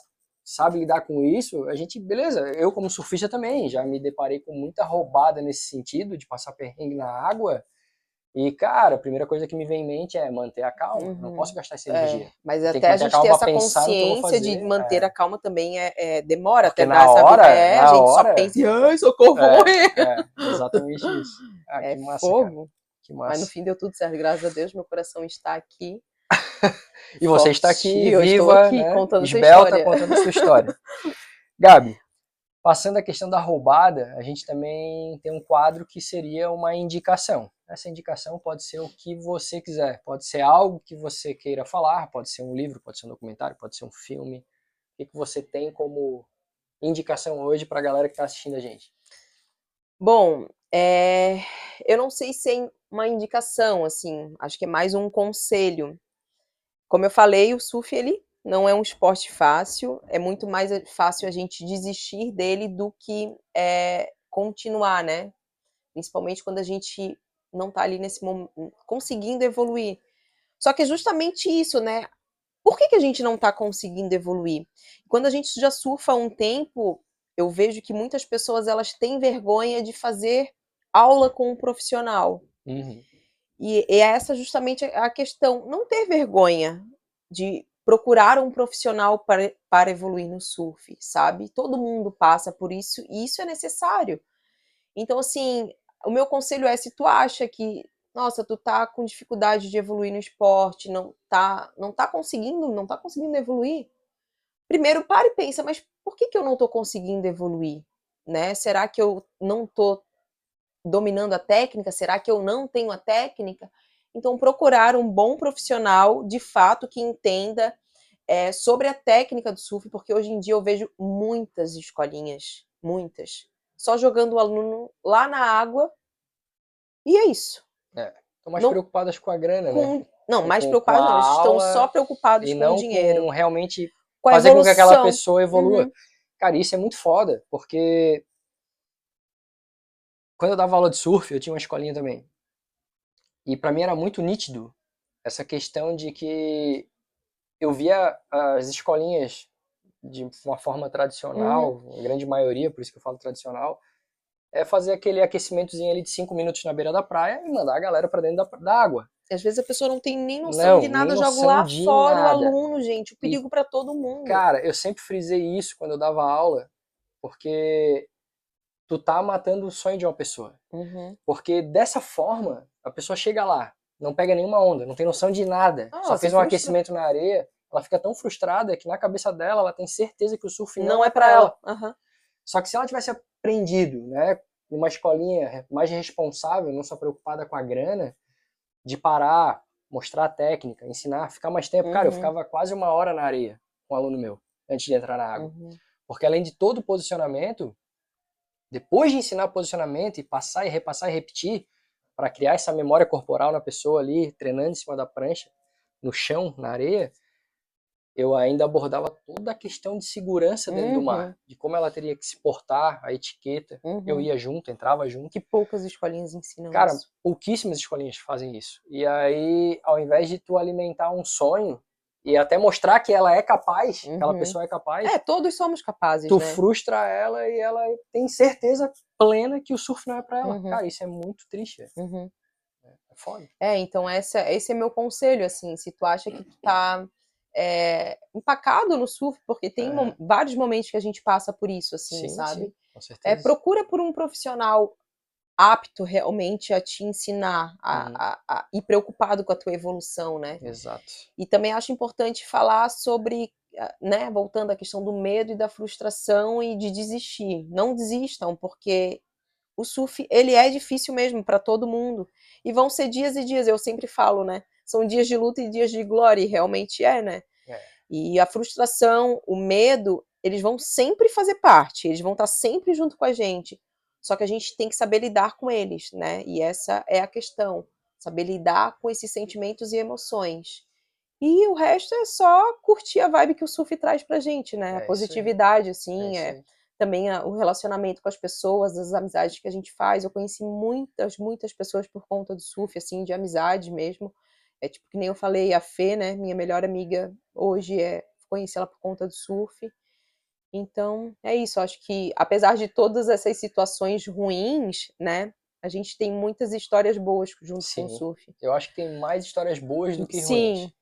Speaker 1: sabe lidar com isso, a gente, beleza, eu como surfista também, já me deparei com muita roubada nesse sentido, de passar perrengue na água. E, cara, a primeira coisa que me vem em mente é manter a calma. Não
Speaker 2: Uhum.
Speaker 1: posso gastar essa
Speaker 2: É,
Speaker 1: energia.
Speaker 2: mas
Speaker 1: Tem
Speaker 2: até a gente ter essa consciência de manter
Speaker 1: é.
Speaker 2: a calma também é, é- demora
Speaker 1: Porque
Speaker 2: até
Speaker 1: na
Speaker 2: dar essa
Speaker 1: hora,
Speaker 2: é, a gente só
Speaker 1: hora-
Speaker 2: pensa, em, ai, socorro, vou
Speaker 1: É.
Speaker 2: morrer.
Speaker 1: É, exatamente isso. Ah,
Speaker 2: É
Speaker 1: massa, cara. Que
Speaker 2: Mas
Speaker 1: massa.
Speaker 2: no fim deu tudo certo, graças a Deus, meu coração está aqui.
Speaker 1: E você
Speaker 2: forte.
Speaker 1: está aqui,
Speaker 2: Eu estou
Speaker 1: viva,
Speaker 2: aqui
Speaker 1: né?
Speaker 2: contando sua
Speaker 1: esbelta,
Speaker 2: história.
Speaker 1: contando sua história. Gabi, Passando a questão da roubada, a gente também tem um quadro que seria uma indicação. Essa indicação pode ser o que você quiser, pode ser algo que você queira falar, pode ser um livro, pode ser um documentário, pode ser um filme. O que você tem como indicação hoje para a galera que está assistindo a gente?
Speaker 2: Bom, é... eu não sei se é uma indicação, assim, acho que é mais um conselho. Como eu falei, o surf ele não é um esporte fácil, é muito mais fácil a gente desistir dele do que é, continuar, né? Principalmente quando a gente não está ali nesse momento conseguindo evoluir. Só que é justamente isso, né? Por que, que a gente não está conseguindo evoluir? Quando a gente já surfa um tempo, eu vejo que muitas pessoas elas têm vergonha de fazer aula com um profissional.
Speaker 1: Uhum.
Speaker 2: E, e essa justamente a questão, não ter vergonha de procurar um profissional para, para evoluir no surf, sabe? Todo mundo passa por isso e isso é necessário. Então, assim, o meu conselho é se tu acha que, nossa, tu tá com dificuldade de evoluir no esporte, não tá, não tá conseguindo, não tá conseguindo evoluir, primeiro para e pensa, mas por que, que eu não tô conseguindo evoluir? Né? Será que eu não tô dominando a técnica? Será que eu não tenho a técnica? Então, procurar um bom profissional, de fato, que entenda é, sobre a técnica do surf, porque hoje em dia eu vejo muitas escolinhas, muitas, só jogando o aluno lá na água, e é isso.
Speaker 1: É, estão mais não, preocupadas com a grana,
Speaker 2: com,
Speaker 1: né?
Speaker 2: Não, mais preocupadas não, eles estão só preocupados com o dinheiro.
Speaker 1: Com realmente com fazer com que aquela pessoa evolua. Uhum. Cara, isso é muito foda, porque quando eu dava aula de surf, eu tinha uma escolinha também. E para mim era muito nítido essa questão de que eu via as escolinhas de uma forma tradicional, uhum. a grande maioria, por isso que eu falo tradicional, é fazer aquele aquecimentozinho ali de cinco minutos na beira da praia e mandar a galera para dentro da, da, água.
Speaker 2: Às vezes a pessoa não tem nem noção não, de nada, joga lá fora nada. o aluno, gente, o perigo para todo mundo.
Speaker 1: Cara, eu sempre frisei isso quando eu dava aula, porque tu tá matando o sonho de uma pessoa.
Speaker 2: Uhum.
Speaker 1: Porque dessa forma, a pessoa chega lá, não pega nenhuma onda, não tem noção de nada, ah, só fez um frustra... aquecimento na areia, ela fica tão frustrada que na cabeça dela ela tem certeza que o surf não, não é, é para ela.
Speaker 2: ela. Uhum.
Speaker 1: Só que se ela tivesse aprendido, né, numa escolinha mais responsável, não só preocupada com a grana, de parar, mostrar a técnica, ensinar, ficar mais tempo. Uhum. Cara, eu uhum. ficava quase uma hora na areia com um aluno meu, antes de entrar na água. Uhum. Porque além de todo o posicionamento, depois de ensinar posicionamento e passar e repassar e repetir, para criar essa memória corporal na pessoa ali, treinando em cima da prancha, no chão, na areia, eu ainda abordava toda a questão de segurança dentro uhum. do mar, uhum. de como ela teria que se portar, a etiqueta. Uhum. Eu ia junto, entrava junto.
Speaker 2: Que poucas escolinhas ensinam
Speaker 1: Cara,
Speaker 2: isso.
Speaker 1: pouquíssimas escolinhas fazem isso. E aí, ao invés de tu alimentar um sonho, e até mostrar que ela é capaz, uhum. aquela pessoa é capaz.
Speaker 2: É, todos somos capazes,
Speaker 1: Tu
Speaker 2: né?
Speaker 1: frustra ela e ela tem certeza plena que o surf não é para ela. Uhum. Cara, isso é muito triste.
Speaker 2: Uhum.
Speaker 1: É, é foda.
Speaker 2: É, então essa, esse é meu conselho, assim, se tu acha que tu tá é, empacado no surf, porque tem é. vários momentos que a gente passa por isso, assim,
Speaker 1: sim,
Speaker 2: sabe?
Speaker 1: Sim, com certeza.
Speaker 2: É, procura por um profissional apto realmente a te ensinar a, uhum. a, a, e preocupado com a tua evolução, né?
Speaker 1: Exato.
Speaker 2: E também acho importante falar sobre, né, voltando à questão do medo e da frustração e de desistir. Não desistam, porque o surf, ele é difícil mesmo para todo mundo. E vão ser dias e dias, eu sempre falo, né? São dias de luta e dias de glória, e realmente é, né?
Speaker 1: É.
Speaker 2: E a frustração, o medo, eles vão sempre fazer parte, eles vão estar sempre junto com a gente só que a gente tem que saber lidar com eles, né? E essa é a questão, saber lidar com esses sentimentos e emoções. E o resto é só curtir a vibe que o surf traz pra gente, né? É a positividade, assim, é, é também a, o relacionamento com as pessoas, as amizades que a gente faz. Eu conheci muitas, muitas pessoas por conta do surf, assim, de amizade mesmo. É tipo que nem eu falei, a Fê, né? Minha melhor amiga hoje é conheci ela por conta do surf. Então, é isso. Acho que, apesar de todas essas situações ruins, né? A gente tem muitas histórias boas junto Sim. com o surf.
Speaker 1: Eu acho que tem mais histórias boas do que Sim. ruins.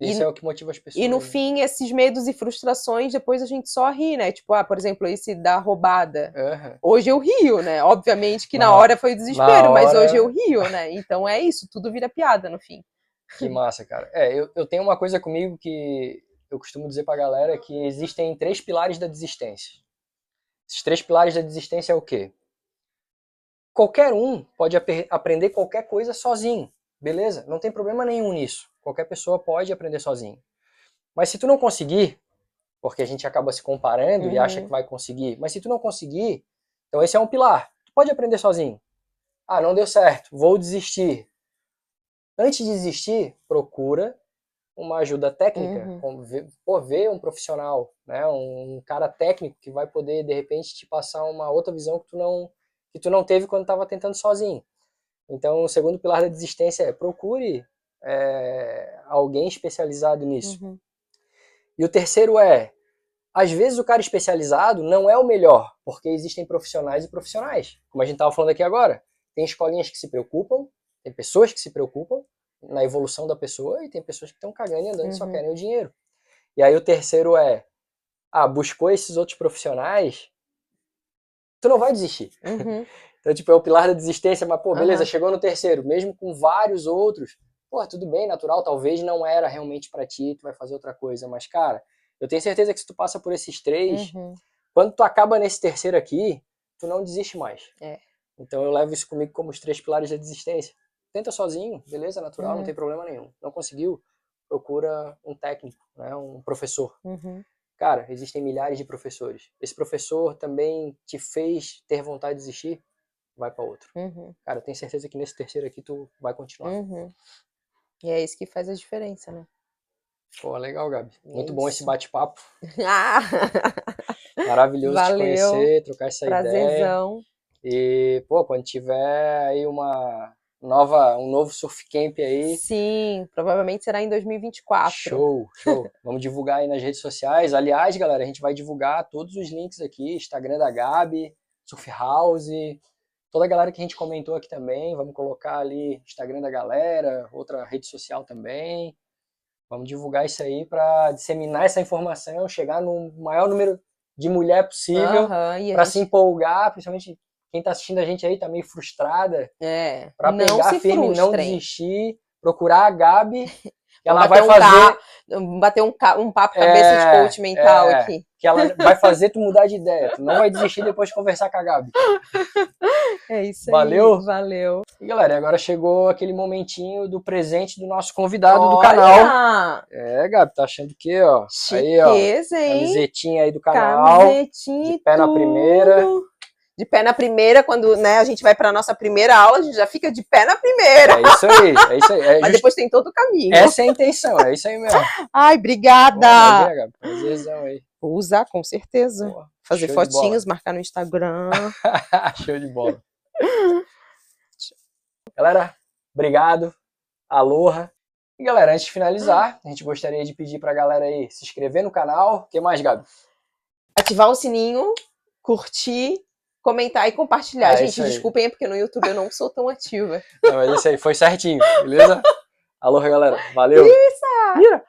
Speaker 1: Isso e, é o que motiva as pessoas.
Speaker 2: E no fim, esses medos e frustrações, depois a gente só ri, né? Tipo, ah, por exemplo, esse da roubada.
Speaker 1: Uhum.
Speaker 2: Hoje eu rio, né? Obviamente que na, na hora foi desespero, hora... mas hoje eu rio, né? Então é isso, tudo vira piada no fim.
Speaker 1: Que massa, cara. É, eu, eu tenho uma coisa comigo que eu costumo dizer pra galera que existem três pilares da desistência. Esses três pilares da desistência é o quê? Qualquer um pode ap aprender qualquer coisa sozinho, beleza? Não tem problema nenhum nisso. Qualquer pessoa pode aprender sozinho. Mas se tu não conseguir, porque a gente acaba se comparando uhum. e acha que vai conseguir, mas se tu não conseguir, então esse é um pilar. Tu pode aprender sozinho. Ah, não deu certo, vou desistir. Antes de desistir, procura uma ajuda técnica, uhum. ver, pô, ver um profissional, né, um cara técnico que vai poder de repente te passar uma outra visão que tu não que tu não teve quando estava tentando sozinho. Então, o segundo pilar da desistência é procure é, alguém especializado nisso. Uhum. E o terceiro é, às vezes o cara especializado não é o melhor, porque existem profissionais e profissionais, como a gente estava falando aqui agora. Tem escolinhas que se preocupam, tem pessoas que se preocupam na evolução da pessoa e tem pessoas que estão cagando e andando uhum. e só querem o dinheiro. E aí o terceiro é, ah, buscou esses outros profissionais, tu não vai desistir. Uhum. então, tipo, é o pilar da desistência, mas, pô, beleza, uhum. chegou no terceiro, mesmo com vários outros, pô, tudo bem, natural, talvez não era realmente para ti, tu vai fazer outra coisa, mas, cara, eu tenho certeza que se tu passa por esses três, uhum. quando tu acaba nesse terceiro aqui, tu não desiste mais. É. Então eu levo isso comigo como os três pilares da desistência. Tenta sozinho, beleza, natural, não uhum. tem problema nenhum. Não conseguiu, procura um técnico, né, um professor. Uhum. Cara, existem milhares de professores. Esse professor também te fez ter vontade de desistir? Vai para outro. Uhum. Cara, eu tenho certeza que nesse terceiro aqui tu vai continuar.
Speaker 2: Uhum. E é isso que faz a diferença, né?
Speaker 1: Pô, legal, Gabi. Muito isso. bom esse bate-papo. Maravilhoso Valeu. te conhecer, trocar essa Prazerzão. ideia. E, pô, quando tiver aí uma nova, um novo surf camp aí.
Speaker 2: Sim, provavelmente será em 2024.
Speaker 1: Show, show. Vamos divulgar aí nas redes sociais. Aliás, galera, a gente vai divulgar todos os links aqui, Instagram da Gabi, Surf House, toda a galera que a gente comentou aqui também, vamos colocar ali Instagram da galera, outra rede social também. Vamos divulgar isso aí para disseminar essa informação, chegar no maior número de mulher possível, uhum, para gente... se empolgar, principalmente quem tá assistindo a gente aí tá meio frustrada. É. Pra pegar firme, frustrem. não desistir, procurar a Gabi. ela vai um fazer.
Speaker 2: bater um, um papo cabeça é, de coach mental é, aqui.
Speaker 1: Que ela vai fazer tu mudar de ideia. Tu não vai desistir depois de conversar com a Gabi.
Speaker 2: É isso
Speaker 1: valeu?
Speaker 2: aí. Valeu.
Speaker 1: E galera, agora chegou aquele momentinho do presente do nosso convidado Olha! do canal. É, Gabi, tá achando que, ó.
Speaker 2: Chiqueza,
Speaker 1: aí, ó. Camisetinha aí do canal. Camisetinha. De pé na primeira
Speaker 2: de pé na primeira, quando né, a gente vai para nossa primeira aula, a gente já fica de pé na primeira.
Speaker 1: É isso aí, é isso aí. É
Speaker 2: Mas just... depois tem todo o caminho.
Speaker 1: Essa é a intenção, é isso aí mesmo.
Speaker 2: Ai, obrigada.
Speaker 1: Bom, Prazerzão aí.
Speaker 2: Vou usar, com certeza. Boa. Fazer Show fotinhos, marcar no Instagram.
Speaker 1: Show de bola. Galera, obrigado. Aloha. E galera, antes de finalizar, a gente gostaria de pedir pra galera aí se inscrever no canal. O que mais, Gabi?
Speaker 2: Ativar o sininho, curtir comentar e compartilhar. É, Gente, desculpem, é porque no YouTube eu não sou tão ativa.
Speaker 1: Não, mas isso aí foi certinho, beleza? Alô, galera. Valeu.
Speaker 2: Isso! Mira.